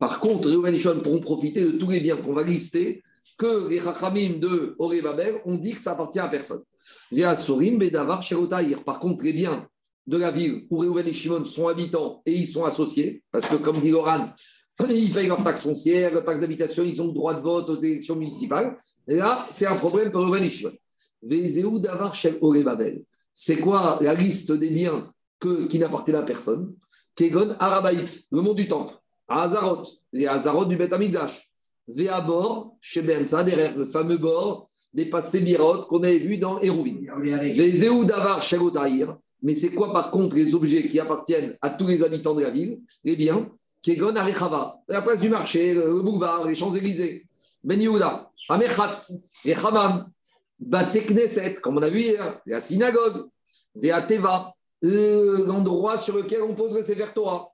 Par contre, Réhouven et Shimon pourront profiter de tous les biens qu'on va lister, que les Chachamim de Babel ont dit que ça appartient à personne. Par contre, les biens de la ville où Réhouven et Shimon sont habitants et ils sont associés, parce que comme dit Loran, ils payent leur taxe foncière, leur taxe d'habitation, ils ont le droit de vote aux élections municipales. Et là, c'est un problème pour Réhouven et Shimon. Davar c'est quoi la liste des biens que, qui n'appartiennent à personne? Kegon Arabaït, le monde du temple. Azarot, les Azarot du Beth Amigdash. Veabor, chez derrière le fameux bord des passés Birot qu'on avait vu dans Hérouvin. Les Davar, Mais c'est quoi par contre les objets qui appartiennent à tous les habitants de la ville? Les biens Kegon Arechava, la place du marché, le boulevard, les Champs-Élysées. Ben Yehuda, Amechatz, les Hamam, Batekneset, comme on a vu hier, la synagogue, Veateva, l'endroit sur lequel on pose le Sefer Torah.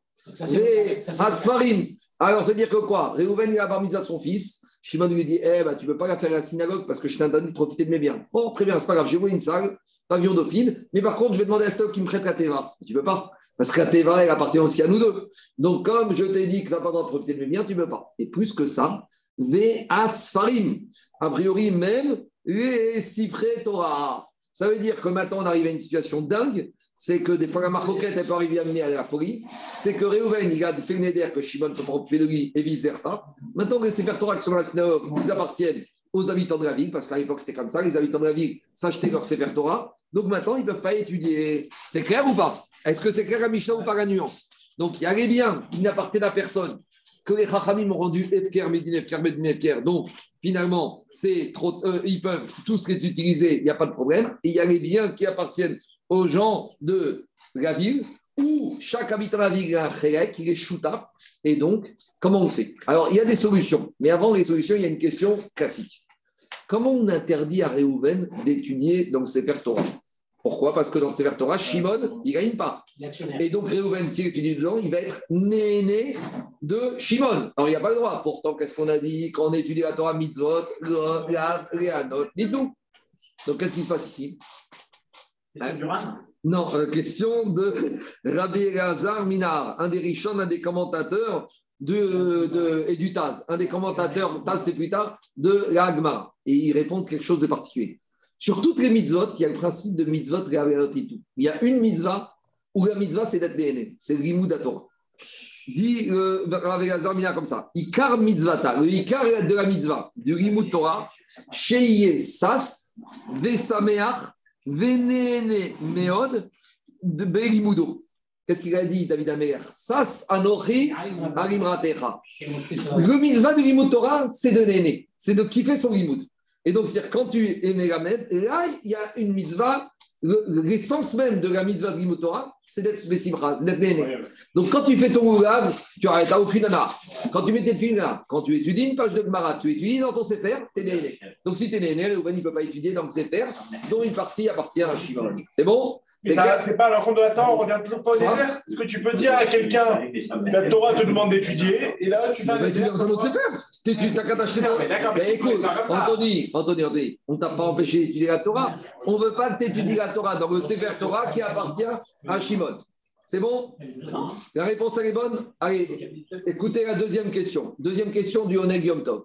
Asfarim. Alors, c'est dire que quoi? Réhouven, il a bar de son fils. Shimon lui dit Eh, bah, tu ne peux pas la faire à la synagogue parce que je t'ai interdit de profiter de mes biens. Bon, très bien, c'est pas grave, j'ai loué une salle, pavillon dauphine, mais par contre, je vais demander à Stock qui me prête la Teva. Tu ne peux pas, parce que la Teva, elle appartient aussi à nous deux. Donc, comme je t'ai dit que tu n'as pas le droit de profiter de mes biens, tu ne peux pas. Et plus que ça, Ve Asfarim. A priori, même les Sifré Torah. Ça veut dire que maintenant, on arrive à une situation dingue. C'est que des fois, la marcoquette, elle peut arriver à mener à la folie. C'est que Réhouven, il a fait une idée que Shimon peut prendre de lui et vice-versa. Maintenant que ces Torah qui sont dans la synagogue, ils appartiennent aux habitants de la ville, parce qu'à l'époque, c'était comme ça. Les habitants de la ville s'achetaient leur Sefer. Donc maintenant, ils ne peuvent pas étudier. C'est clair ou pas? Est-ce que c'est clair à Michel ou pas la nuance? Donc, il y a les biens qui n'appartiennent à personne, que les Chachamim ont rendu Efker, Medin, Efker, Medin, Efker. Donc, finalement, c'est trop, euh, ils peuvent tous les utiliser, il n'y a pas de problème. Et il y a les biens qui appartiennent aux gens de la ville, où chaque habitant de la ville a un il est chouta. Et donc, comment on fait? Alors, il y a des solutions. Mais avant les solutions, il y a une question classique. Comment on interdit à Réhouven d'étudier dans ses Torah? Pourquoi? Parce que dans ces Torah, Shimon, il ne gagne pas. Et donc, Réhouven, s'il étudie dedans, il va être né de Shimon. Alors, il n'y a pas le droit. Pourtant, qu'est-ce qu'on a dit? Quand on étudie la Torah Mitzvot, Réanot, dites-nous. Donc, qu'est-ce qui se passe ici? Non, euh, question de Rabbi Elazar Minar, un des riches, un des commentateurs de, de, et du Taz, un des commentateurs, Taz c'est plus tard, de l'Agma. Et il répond quelque chose de particulier. Sur toutes les mitzvot, il y a le principe de mitzvot Il y a une mitzvah où la mitzvah, c'est d'être DNA, c'est le Torah. Dit euh, Rav comme ça Ikar mitzvata, le Ikar de la mitzvah, du Rimud Torah, Sheye Sas, Vesameach, Venene Meod, de Belimudo. Qu'est-ce qu'il a dit, David Amer Sas Anochi Arimratecha. Le mitzvah du Rimud Torah, c'est de Néné, c'est de kiffer son Rimud. Et donc, c'est quand tu es Megamed, là, il y a une mitzvah, l'essence même de la mitzvah de Torah, c'est d'être Bessimra, c'est d'être Néné. Donc, quand tu fais ton roulave, tu n'arrêtes aucune nana. Quand tu mets tes films là, quand tu étudies une page de Gemara, tu étudies dans ton Sefer, tu es Néné. Donc, si tu es Néné, le il ne peut pas étudier dans le Sefer, dont une partie appartient à Shiva. C'est bon? C'est pas à l'encontre de la Torah, on revient toujours pas au désert. Hein Ce que tu peux dire à quelqu'un, la Torah te demande d'étudier, et là tu vas. étudier dans un autre Tu T'as qu'à t'acheter. Mais écoute, Anthony, Anthony, Anthony, on t'a pas empêché d'étudier la Torah. On veut pas que tu étudies la Torah dans le Sefer Torah qui appartient à Shimon. C'est bon? La réponse, est bonne? Allez, écoutez la deuxième question. Deuxième question du Oneg Yom Tov.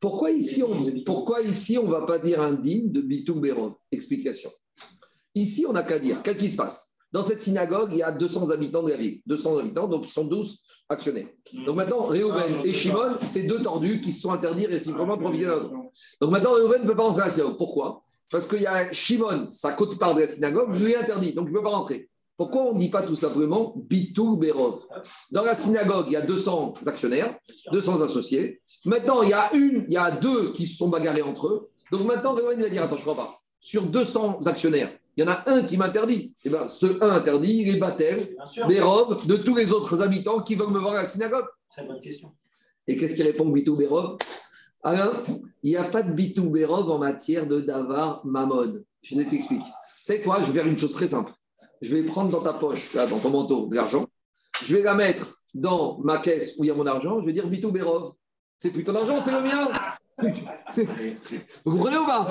Pourquoi ici, on pourquoi va pas dire un digne de Bitou Berov Explication. Ici, on n'a qu'à dire, qu'est-ce qui se passe? Dans cette synagogue, il y a 200 habitants de la ville. 200 habitants, donc ils sont 12 actionnaires. Donc maintenant, Réhouven et Shimon, c'est deux tordus qui se sont interdits réciproquement de profiter l'autre. Donc maintenant, Réhouven ne peut pas rentrer à la synagogue. Pourquoi? Parce qu'il y a Shimon, sa côte part de la synagogue, lui est interdit, donc il ne peut pas rentrer. Pourquoi on ne dit pas tout simplement Bitou Berov? Dans la synagogue, il y a 200 actionnaires, 200 associés. Maintenant, il y a une, il y a deux qui se sont bagarrés entre eux. Donc maintenant, Réhouven va dire Attends, je ne crois pas. Sur 200 actionnaires, il y en a un qui m'interdit. Et bien, ce un interdit, il est baptême, Berov, de tous les autres habitants qui veulent me voir à la synagogue. Très bonne question. Et qu'est-ce qui répond Bitou Berov? Alain, il n'y a pas de Bitou Berov en matière de Davar Mamon. Je t'explique. C'est quoi Je vais faire une chose très simple je vais prendre dans ta poche, dans ton manteau, de l'argent, je vais la mettre dans ma caisse où il y a mon argent, je vais dire Bitou Berov. C'est plus ton argent, c'est le mien. Vous comprenez ou pas?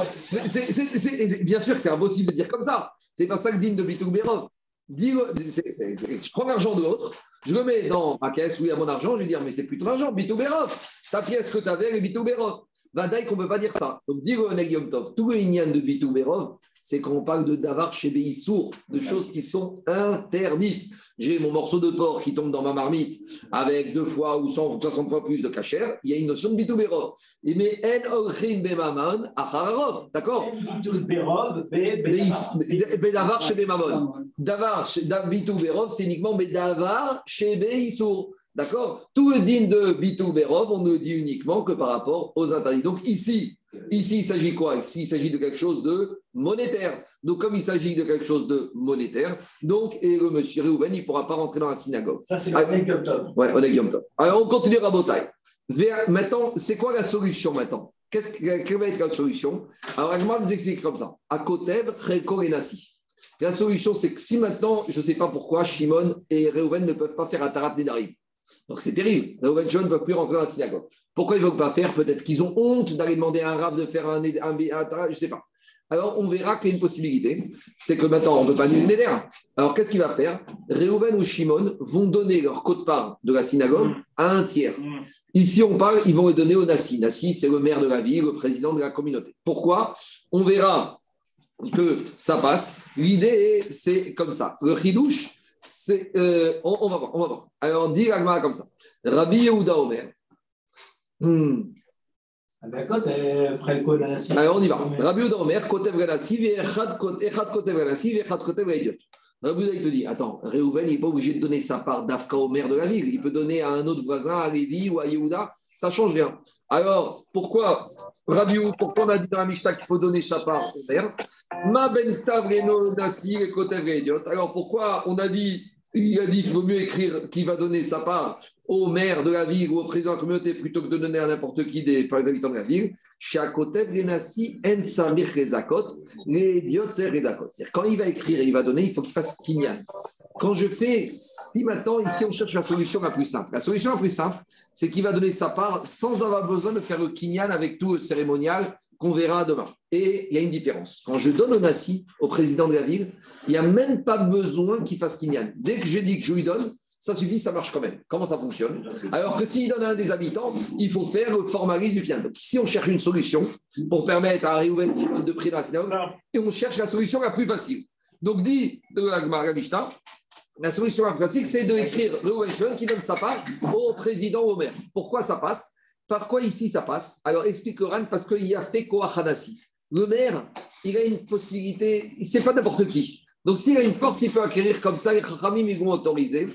Bien sûr que c'est impossible de dire comme ça. C'est pas ça que digne de Bitou Berov. Je prends l'argent de l'autre, je le mets dans ma caisse où il y a mon argent, je vais dire, mais c'est plus ton argent, Bitou Berov. Ta pièce que tu avais, elle est Bitou Berov. Vadaï qu'on ne peut pas dire ça. Donc, Yom Tov, tout le Inyan de Bitou Berov, c'est quand on parle de Davar chez Sourd, de choses qui sont interdites. J'ai mon morceau de porc qui tombe dans ma marmite avec deux fois ou 160 fois plus de cachère, il y a une notion de Bitou Berov. Mais En Olchin Bemaman, Achararov, d'accord? Davar chez Bemamon. Davar, c'est uniquement Davar chez Sourd. D'accord? Tout le din de Bitou Berov, on ne dit uniquement que par rapport aux interdits. Donc ici, ici il s'agit quoi? Ici, il s'agit de quelque chose de monétaire. Donc comme il s'agit de quelque chose de monétaire, donc et le monsieur Réhouven, il ne pourra pas rentrer dans la synagogue. Ça, c'est le Yom Tov. Oui, on est Alors on continue à Botaï. Maintenant, c'est quoi la solution maintenant? Qu'est-ce Quelle va être la solution? Alors, je vais vous expliquer comme ça. À Kotev, Reko et Nassi. La solution, c'est que si maintenant, je ne sais pas pourquoi, Shimon et Reuven ne peuvent pas faire Atarat Nedarim, donc c'est terrible. Reuven ne peuvent plus rentrer dans la synagogue. Pourquoi ils ne veulent pas faire? Peut-être qu'ils ont honte d'aller demander à un rave de faire un, un, je ne sais pas. Alors on verra qu'il y a une possibilité. C'est que maintenant, on ne peut pas annuler les Alors qu'est-ce qu'il va faire? Reuven ou Shimon vont donner leur quote-part de la synagogue à un tiers. Ici, on parle, ils vont le donner au Nassi. Nassi, c'est le maire de la ville, le président de la communauté. Pourquoi? On verra que ça passe. L'idée, c'est comme ça. Le chidouche, euh, on, va voir, on va voir. Alors, on dit Agmara comme ça. Rabbi Yehuda Omer. Hmm. Ah ben, Alors, on y va. Rabbi Yehuda Omer, Kotev Relassiv, Echad Kotev Relassiv, Echad Kotev Relassiv. Rabbi Yehuda, il te dit Attends, Réhouven, il n'est pas obligé de donner sa part d'Afka au maire de la ville. Il peut donner à un autre voisin, à Lévi ou à Yehuda. Ça change rien. Alors, pourquoi, Rabbi pourquoi on a dit dans la Mishnah qu'il faut donner sa part Ma ben Alors pourquoi on a dit, il a dit qu'il vaut mieux écrire qu'il va donner sa part au maire de la ville ou au président de la communauté plutôt que de donner à n'importe qui des par les habitants de la ville. Quand il va écrire et il va donner, il faut qu'il fasse kinyan. Quand je fais, si maintenant, ici, on cherche la solution la plus simple. La solution la plus simple, c'est qu'il va donner sa part sans avoir besoin de faire le kinyan avec tout le cérémonial qu'on verra demain. Et il y a une différence. Quand je donne au Nassi, au président de la ville, il n'y a même pas besoin qu'il fasse Kinyan. Dès que je dis que je lui donne, ça suffit, ça marche quand même. Comment ça fonctionne? Alors que s'il donne à un des habitants, il faut faire le formalisme du Kinyan. Donc ici, on cherche une solution pour permettre à réouvrir de prix la synagogue et on cherche la solution la plus facile. Donc, dit de la la solution la plus facile, c'est d'écrire le qui donne sa part au président au maire. Pourquoi ça passe? Par quoi ici ça passe? Alors explique Ran, parce qu'il y a fait Koachanasi. Le maire, il a une possibilité, c'est pas n'importe qui. Donc s'il a une force, il peut acquérir comme ça, les Chachamim ils vont autoriser.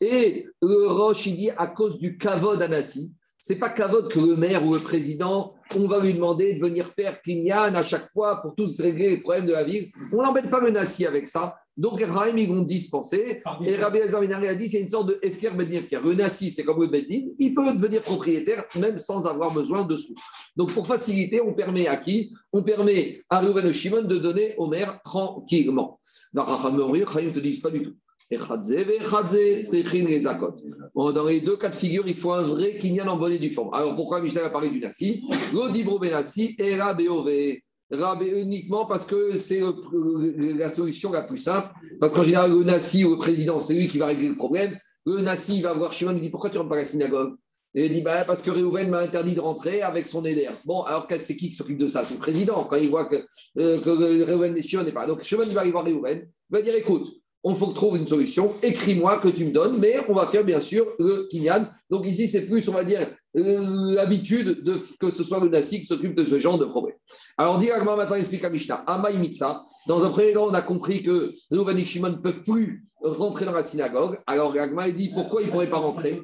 Et le Roche, il dit à cause du Kavod Anassi, c'est pas Kavod que le maire ou le président, on va lui demander de venir faire Kinyan à chaque fois pour tous régler les problèmes de la ville. On n'embête pas le Nassi avec ça. Donc, les Rahim, ils vont dispenser. Et Rabbi Azarminari a dit c'est une sorte de Efker Ben Efker. Le Nassi, c'est comme le Bedin, il peut devenir propriétaire même sans avoir besoin de sous. Donc, pour faciliter, on permet à qui? On permet à Ruben Shimon de donner au maire tranquillement. Dans les deux cas de figure, il faut un vrai kinyan en bonne et due forme. Alors pourquoi Michel a parlé du Nassi L'odibro Benassi et Rabéové uniquement parce que c'est la solution la plus simple. Parce qu'en général, le Nassi ou président, c'est lui qui va régler le problème. Le Nassi va voir Shimon, il dit Pourquoi tu ne rentres pas à la synagogue? Et il dit bah, Parce que Réhouven m'a interdit de rentrer avec son éder. Bon, alors c'est qui qui s'occupe de ça? C'est le président. Quand il voit que, euh, que Réhouven n'est pas. Donc Shimon va aller voir Réhouven. Il va dire Écoute, on faut trouver une solution. Écris-moi que tu me donnes, mais on va faire bien sûr le kinyan. Donc ici, c'est plus, on va dire, l'habitude de que ce soit le Nassi qui s'occupe de ce genre de problème. Alors, dit maintenant, explique à Mishnah. Amaï Mitsa, dans un premier temps, on a compris que Reuven et Shimon ne peuvent plus rentrer dans la synagogue. Alors, Agma dit pourquoi ils ne pourraient pas rentrer?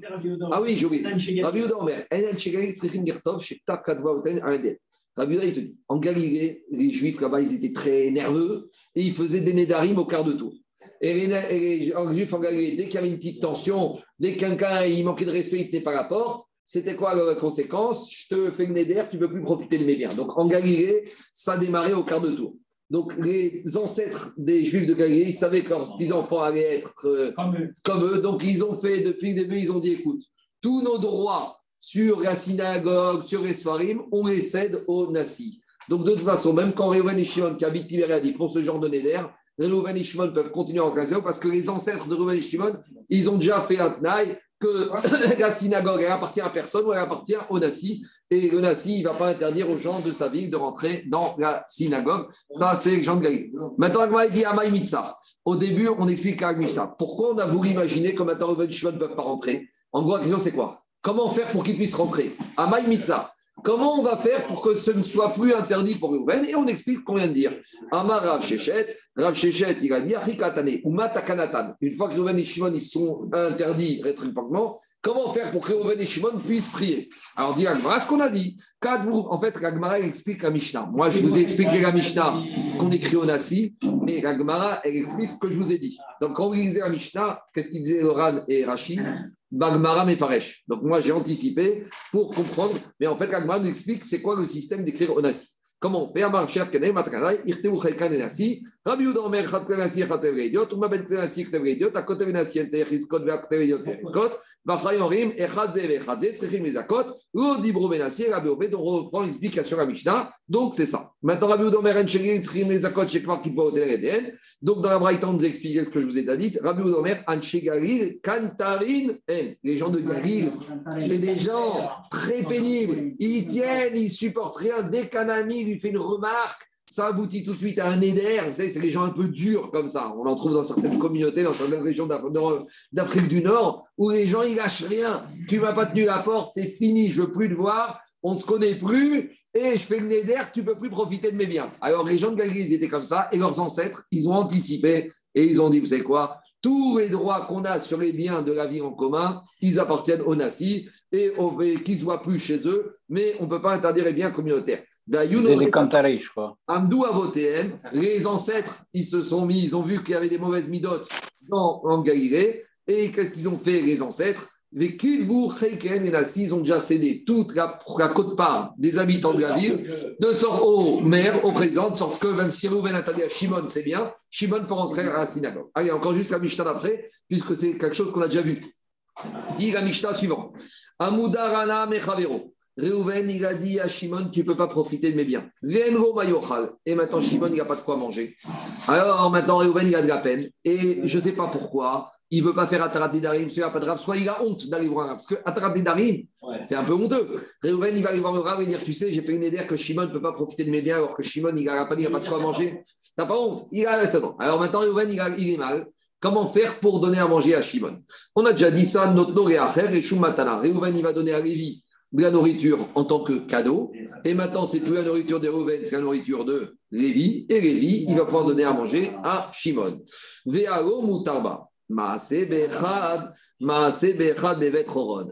Ah oui, j'ai oublié. Rabbi Odomer, Rabbi il te dit en Galilée, les Juifs là-bas, ils étaient très nerveux et ils faisaient des nédarim au quart de tour. Et les, Juifs en Galilée, dès qu'il y avait une petite tension, dès que quelqu'un il manquait de respect, il n'était pas la porte, c'était quoi la conséquence? Je te fais le néder, tu ne peux plus profiter de mes biens. Donc en Galilée, ça démarrait au quart de tour. Donc, les ancêtres des Juifs de Galilée, ils savaient que leurs petits-enfants allaient être euh, comme, eux. Donc, ils ont fait, depuis le début, ils ont dit écoute, tous nos droits sur la synagogue, sur les Sfarim, on les cède aux Nassi. Donc, de toute façon, même quand Reuven et Shimon, qui habitent Tibériade, ils font ce genre de Neder, Reuven et Shimon peuvent continuer en classe parce que les ancêtres de Reuven et Shimon, ils ont déjà fait un tnaï que la synagogue, elle appartient à personne ou elle appartient au Nassi. Et le Nassi, il ne va pas interdire aux gens de sa ville de rentrer dans la synagogue. Ça, c'est Jean de. Maintenant, il dit Amaï Mitsa. Au début, on explique à. Pourquoi on a voulu imaginer que maintenant Reuven Shimon ne peuvent pas rentrer? En gros, la question, c'est quoi? Comment faire pour qu'ils puissent rentrer? Amaï Mitsa. Comment on va faire pour que ce ne soit plus interdit pour Reuven Et on explique qu'on vient de dire. Amar Rav Shechet, Rav Shechet, il a dit Achikatane, ou Matakanatan. Une fois que Reuven et Shimon sont interdits rétroactivement, comment faire pour que Reuven et Shimon puissent prier? Alors, dit ce qu'on a dit. En fait, Agmara explique la Mishnah. Moi, je vous ai expliqué la Mishnah qu'on écrit au Nassi, mais Agmara, explique ce que je vous ai dit. Donc, quand vous lisez la Mishnah, qu'est-ce qu'ils disaient Oran et Rachid? Bagmara Mefaresh. Donc moi j'ai anticipé pour comprendre, mais en fait Bagmara nous explique c'est quoi le système d'écrire Onassi. Comment on fait on reprend à Mishnah, donc c'est ça. Maintenant Rabbi Uda Omer En Sherim Sechim Mezakot, Shekmar Kitva Otel Eden, donc dans la Braïta ce que je vous ai dit, Rabbi Kantarin les gens de Galil, c'est des gens très pénibles, ils tiennent, ils supportent rien, dès qu'un lui fait une remarque, ça aboutit tout de suite à un éder. Vous savez, c'est les gens un peu durs comme ça. On en trouve dans certaines communautés, dans certaines régions d'Afrique du Nord, où les gens, ils lâchent rien. Tu m'as pas tenu la porte, c'est fini, je veux plus te voir, on ne se connaît plus, et je fais le néder, tu peux plus profiter de mes biens. Alors, les gens de Galilée, ils étaient comme ça, et leurs ancêtres, ils ont anticipé, et ils ont dit, vous savez quoi? Tous les droits qu'on a sur les biens de la vie en commun, ils appartiennent aux Nassi et, qu'ils ne soient plus chez eux, mais on ne peut pas interdire les biens communautaires. Les Avotéem, les ancêtres, ils se sont mis, ils ont vu qu'il y avait des mauvaises midotes dans, en Galilée. Et qu'est-ce qu'ils ont fait, les ancêtres? Les Kilvou, Cheiken et Nassi, ils ont déjà cédé toute la, la côte-part des habitants de la ville, de sorte au maire, au président, de sorte que même si Rouven a dit à Shimon, c'est bien, Shimon peut rentrer à la synagogue. Allez, encore juste la Mishnah d'après, puisque c'est quelque chose qu'on a déjà vu. Dit la Mishnah suivante. Amoudarana Mechavero. Réhouven, il a dit à Shimon, tu ne peux pas profiter de mes biens. Et maintenant, Shimon, il n'a pas de quoi manger. Alors maintenant, Réhouven, il a de la peine. Et je ne sais pas pourquoi. Il ne veut pas faire Atarat Darim, soit pas de Soit il a honte d'aller voir un Parce que Darim, c'est un peu honteux. Réhouven, il va aller voir le Rav et dire Tu sais, j'ai fait une éder que Shimon ne peut pas profiter de mes biens alors que Shimon, il n'a pas, pas de quoi manger. Tu n'as pas honte? Il a. Alors maintenant, Réhouven, il, il est mal. Comment faire pour donner à manger à Shimon? On a déjà dit ça, notre et Shumatana. Réhouven, il va donner à Lévi de la nourriture en tant que cadeau. Et maintenant, c'est plus la nourriture des c'est la nourriture de Lévi. Et Lévi, il va pouvoir donner à manger à Shimon.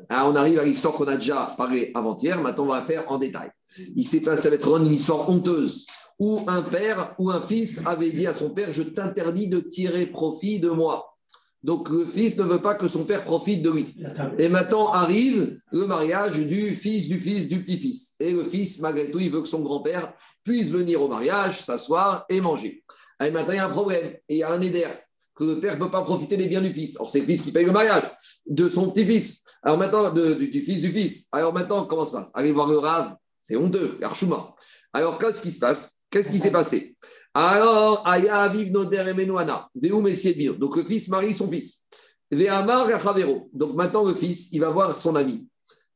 Alors, on arrive à l'histoire qu'on a déjà parlé avant-hier. Maintenant, on va faire en détail. Il s'est passé avec Ron une histoire honteuse où un père ou un fils avait dit à son père Je t'interdis de tirer profit de moi. Donc le fils ne veut pas que son père profite de lui. Et maintenant arrive le mariage du fils, du fils, du petit-fils. Et le fils, malgré tout, il veut que son grand-père puisse venir au mariage, s'asseoir et manger. Et maintenant, il y a un problème. Et il y a un éder que le père ne peut pas profiter des biens du fils. Or, c'est le fils qui paye le mariage de son petit-fils. Alors maintenant, du, fils du fils. Alors maintenant, comment ça se passe? Allez voir le rave, c'est honteux, Archuma. Alors, qu'est-ce qui se passe? Qu'est-ce qui s'est passé? Alors, Aya Aviv Noder Emenoana, Donc le fils marie son fils. Donc maintenant, le fils, il va voir son ami.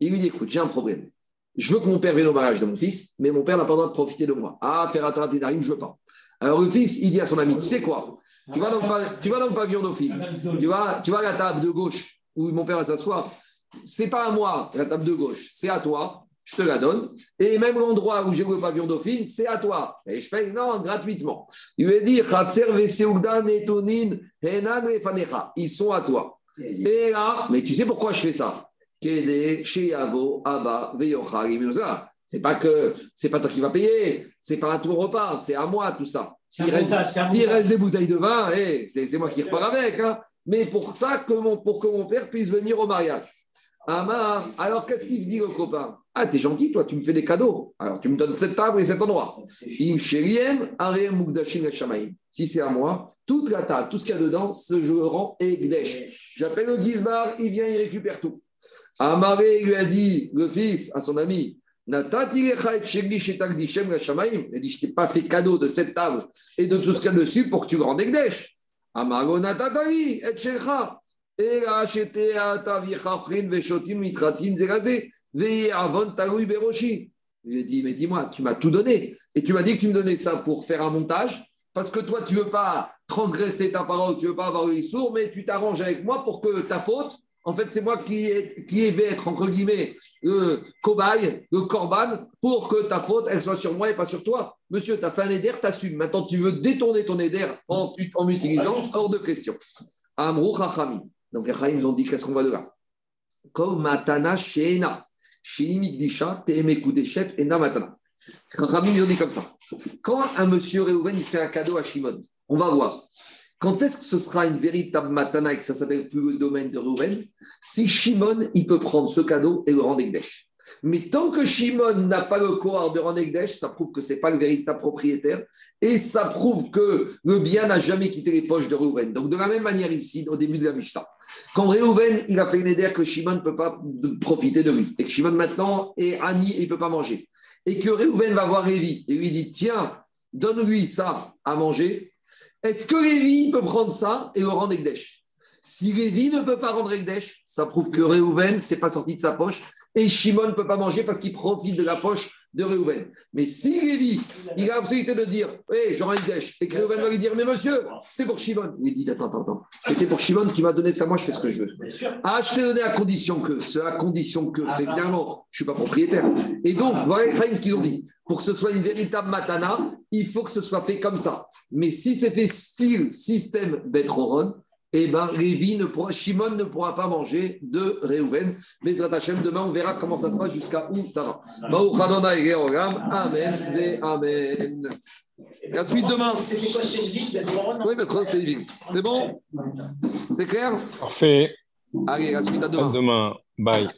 Il lui dit écoute, j'ai un problème. Je veux que mon père vienne au mariage de mon fils, mais mon père n'a pas le droit de profiter de moi. Ah, des narines, je veux pas. Alors le fils, il dit à son ami Tu sais quoi? Tu vas, dans le, vas pavillon dauphine, tu vas, tu vas à la table de gauche où mon père va s'asseoir. C'est pas à moi, la table de gauche, c'est à toi je te la donne. Et même l'endroit où j'ai le pavillon dauphine, c'est à toi. Et je paye, non, gratuitement. Il veut dire, ils sont à toi. Et là, mais tu sais pourquoi je fais ça? C'est pas que c'est pas toi qui vas payer, c'est pas à ton repas, c'est à moi tout ça. S'il reste, reste, des bouteilles de vin, eh, c'est moi qui repars avec. Hein. Mais pour ça, que mon, pour que mon père puisse venir au mariage. Amar, alors qu'est-ce qu'il dit le copain? Ah, t'es gentil, toi, tu me fais des cadeaux. Alors tu me donnes cette table et cet endroit. Si c'est à moi, toute la table, tout ce qu'il y a dedans, je le rends Egdesh. J'appelle le Gizbar, il vient, il récupère tout. Amaré lui a dit, le fils, à son ami, il dit, je t'ai pas fait cadeau de cette table et de tout ce qu'il y a dessus pour que tu rendes Egdesh. Amaro Natatari, et il a dit, mais dis-moi, tu m'as tout donné. Et tu m'as dit que tu me donnais ça pour faire un montage, parce que toi, tu ne veux pas transgresser ta parole, tu ne veux pas avoir eu sourd, mais tu t'arranges avec moi pour que ta faute, en fait, c'est moi qui, qui vais être, entre guillemets, le cobaye, le corban, pour que ta faute, elle soit sur moi et pas sur toi. Monsieur, tu as fait un éder, tu assumes. Maintenant, tu veux détourner ton éder en, en m'utilisant, hors de question. Amrou donc les Chaim ont dit qu'est-ce qu'on va de là? Comme matana sheena. Sheimikdisha, teemekudeshet, ena matana. ils ont dit comme ça. Quand un monsieur Réhouven il fait un cadeau à Shimon, on va voir. Quand est-ce que ce sera une véritable matana et que ça s'appelle plus le domaine de Réhouven Si Shimon, il peut prendre ce cadeau et le rendre Ekdesh. Mais tant que Shimon n'a pas le corps de Ranegdesh, ça prouve que ce n'est pas le véritable propriétaire et ça prouve que le bien n'a jamais quitté les poches de Reuven. Donc, de la même manière ici, au début de la Mishnah, quand Reuven, il a fait une idée que Shimon ne peut pas profiter de lui et que Shimon maintenant est Annie et il ne peut pas manger. Et que Reuven va voir Lévi et lui dit Tiens, donne-lui ça à manger. Est-ce que Lévi peut prendre ça et le rendre Ekdesh? Si Lévi ne peut pas rendre Ekdesh, ça prouve que Reuven, c'est pas sorti de sa poche et Shimon ne peut pas manger parce qu'il profite de la poche de Réhouven. Mais si Lévi, il a la possibilité de dire Hé, j'aurai une dèche, et que Réhouven va lui dire Mais monsieur, c'était pour Shimon. Il dit Attends, attends, attends, c'était pour Shimon qui m'a donné ça, moi je fais ce que je veux. Ah, je t'ai donné à condition que, c'est à condition que, fait finalement, je ne suis pas propriétaire. Et donc, voilà ce qu'ils ont dit. Pour que ce soit une véritable matana, il faut que ce soit fait comme ça. Mais si c'est fait style système Betroron, eh bien, Lévi ne pourra, Shimon ne pourra pas manger de Réhouven. Mais demain, on verra comment ça se passe, jusqu'à où ça va. Amen et Amen. La suite demain. Oui, mais c'est bon? C'est clair? Parfait. Allez, la suite à demain. À demain. Bye.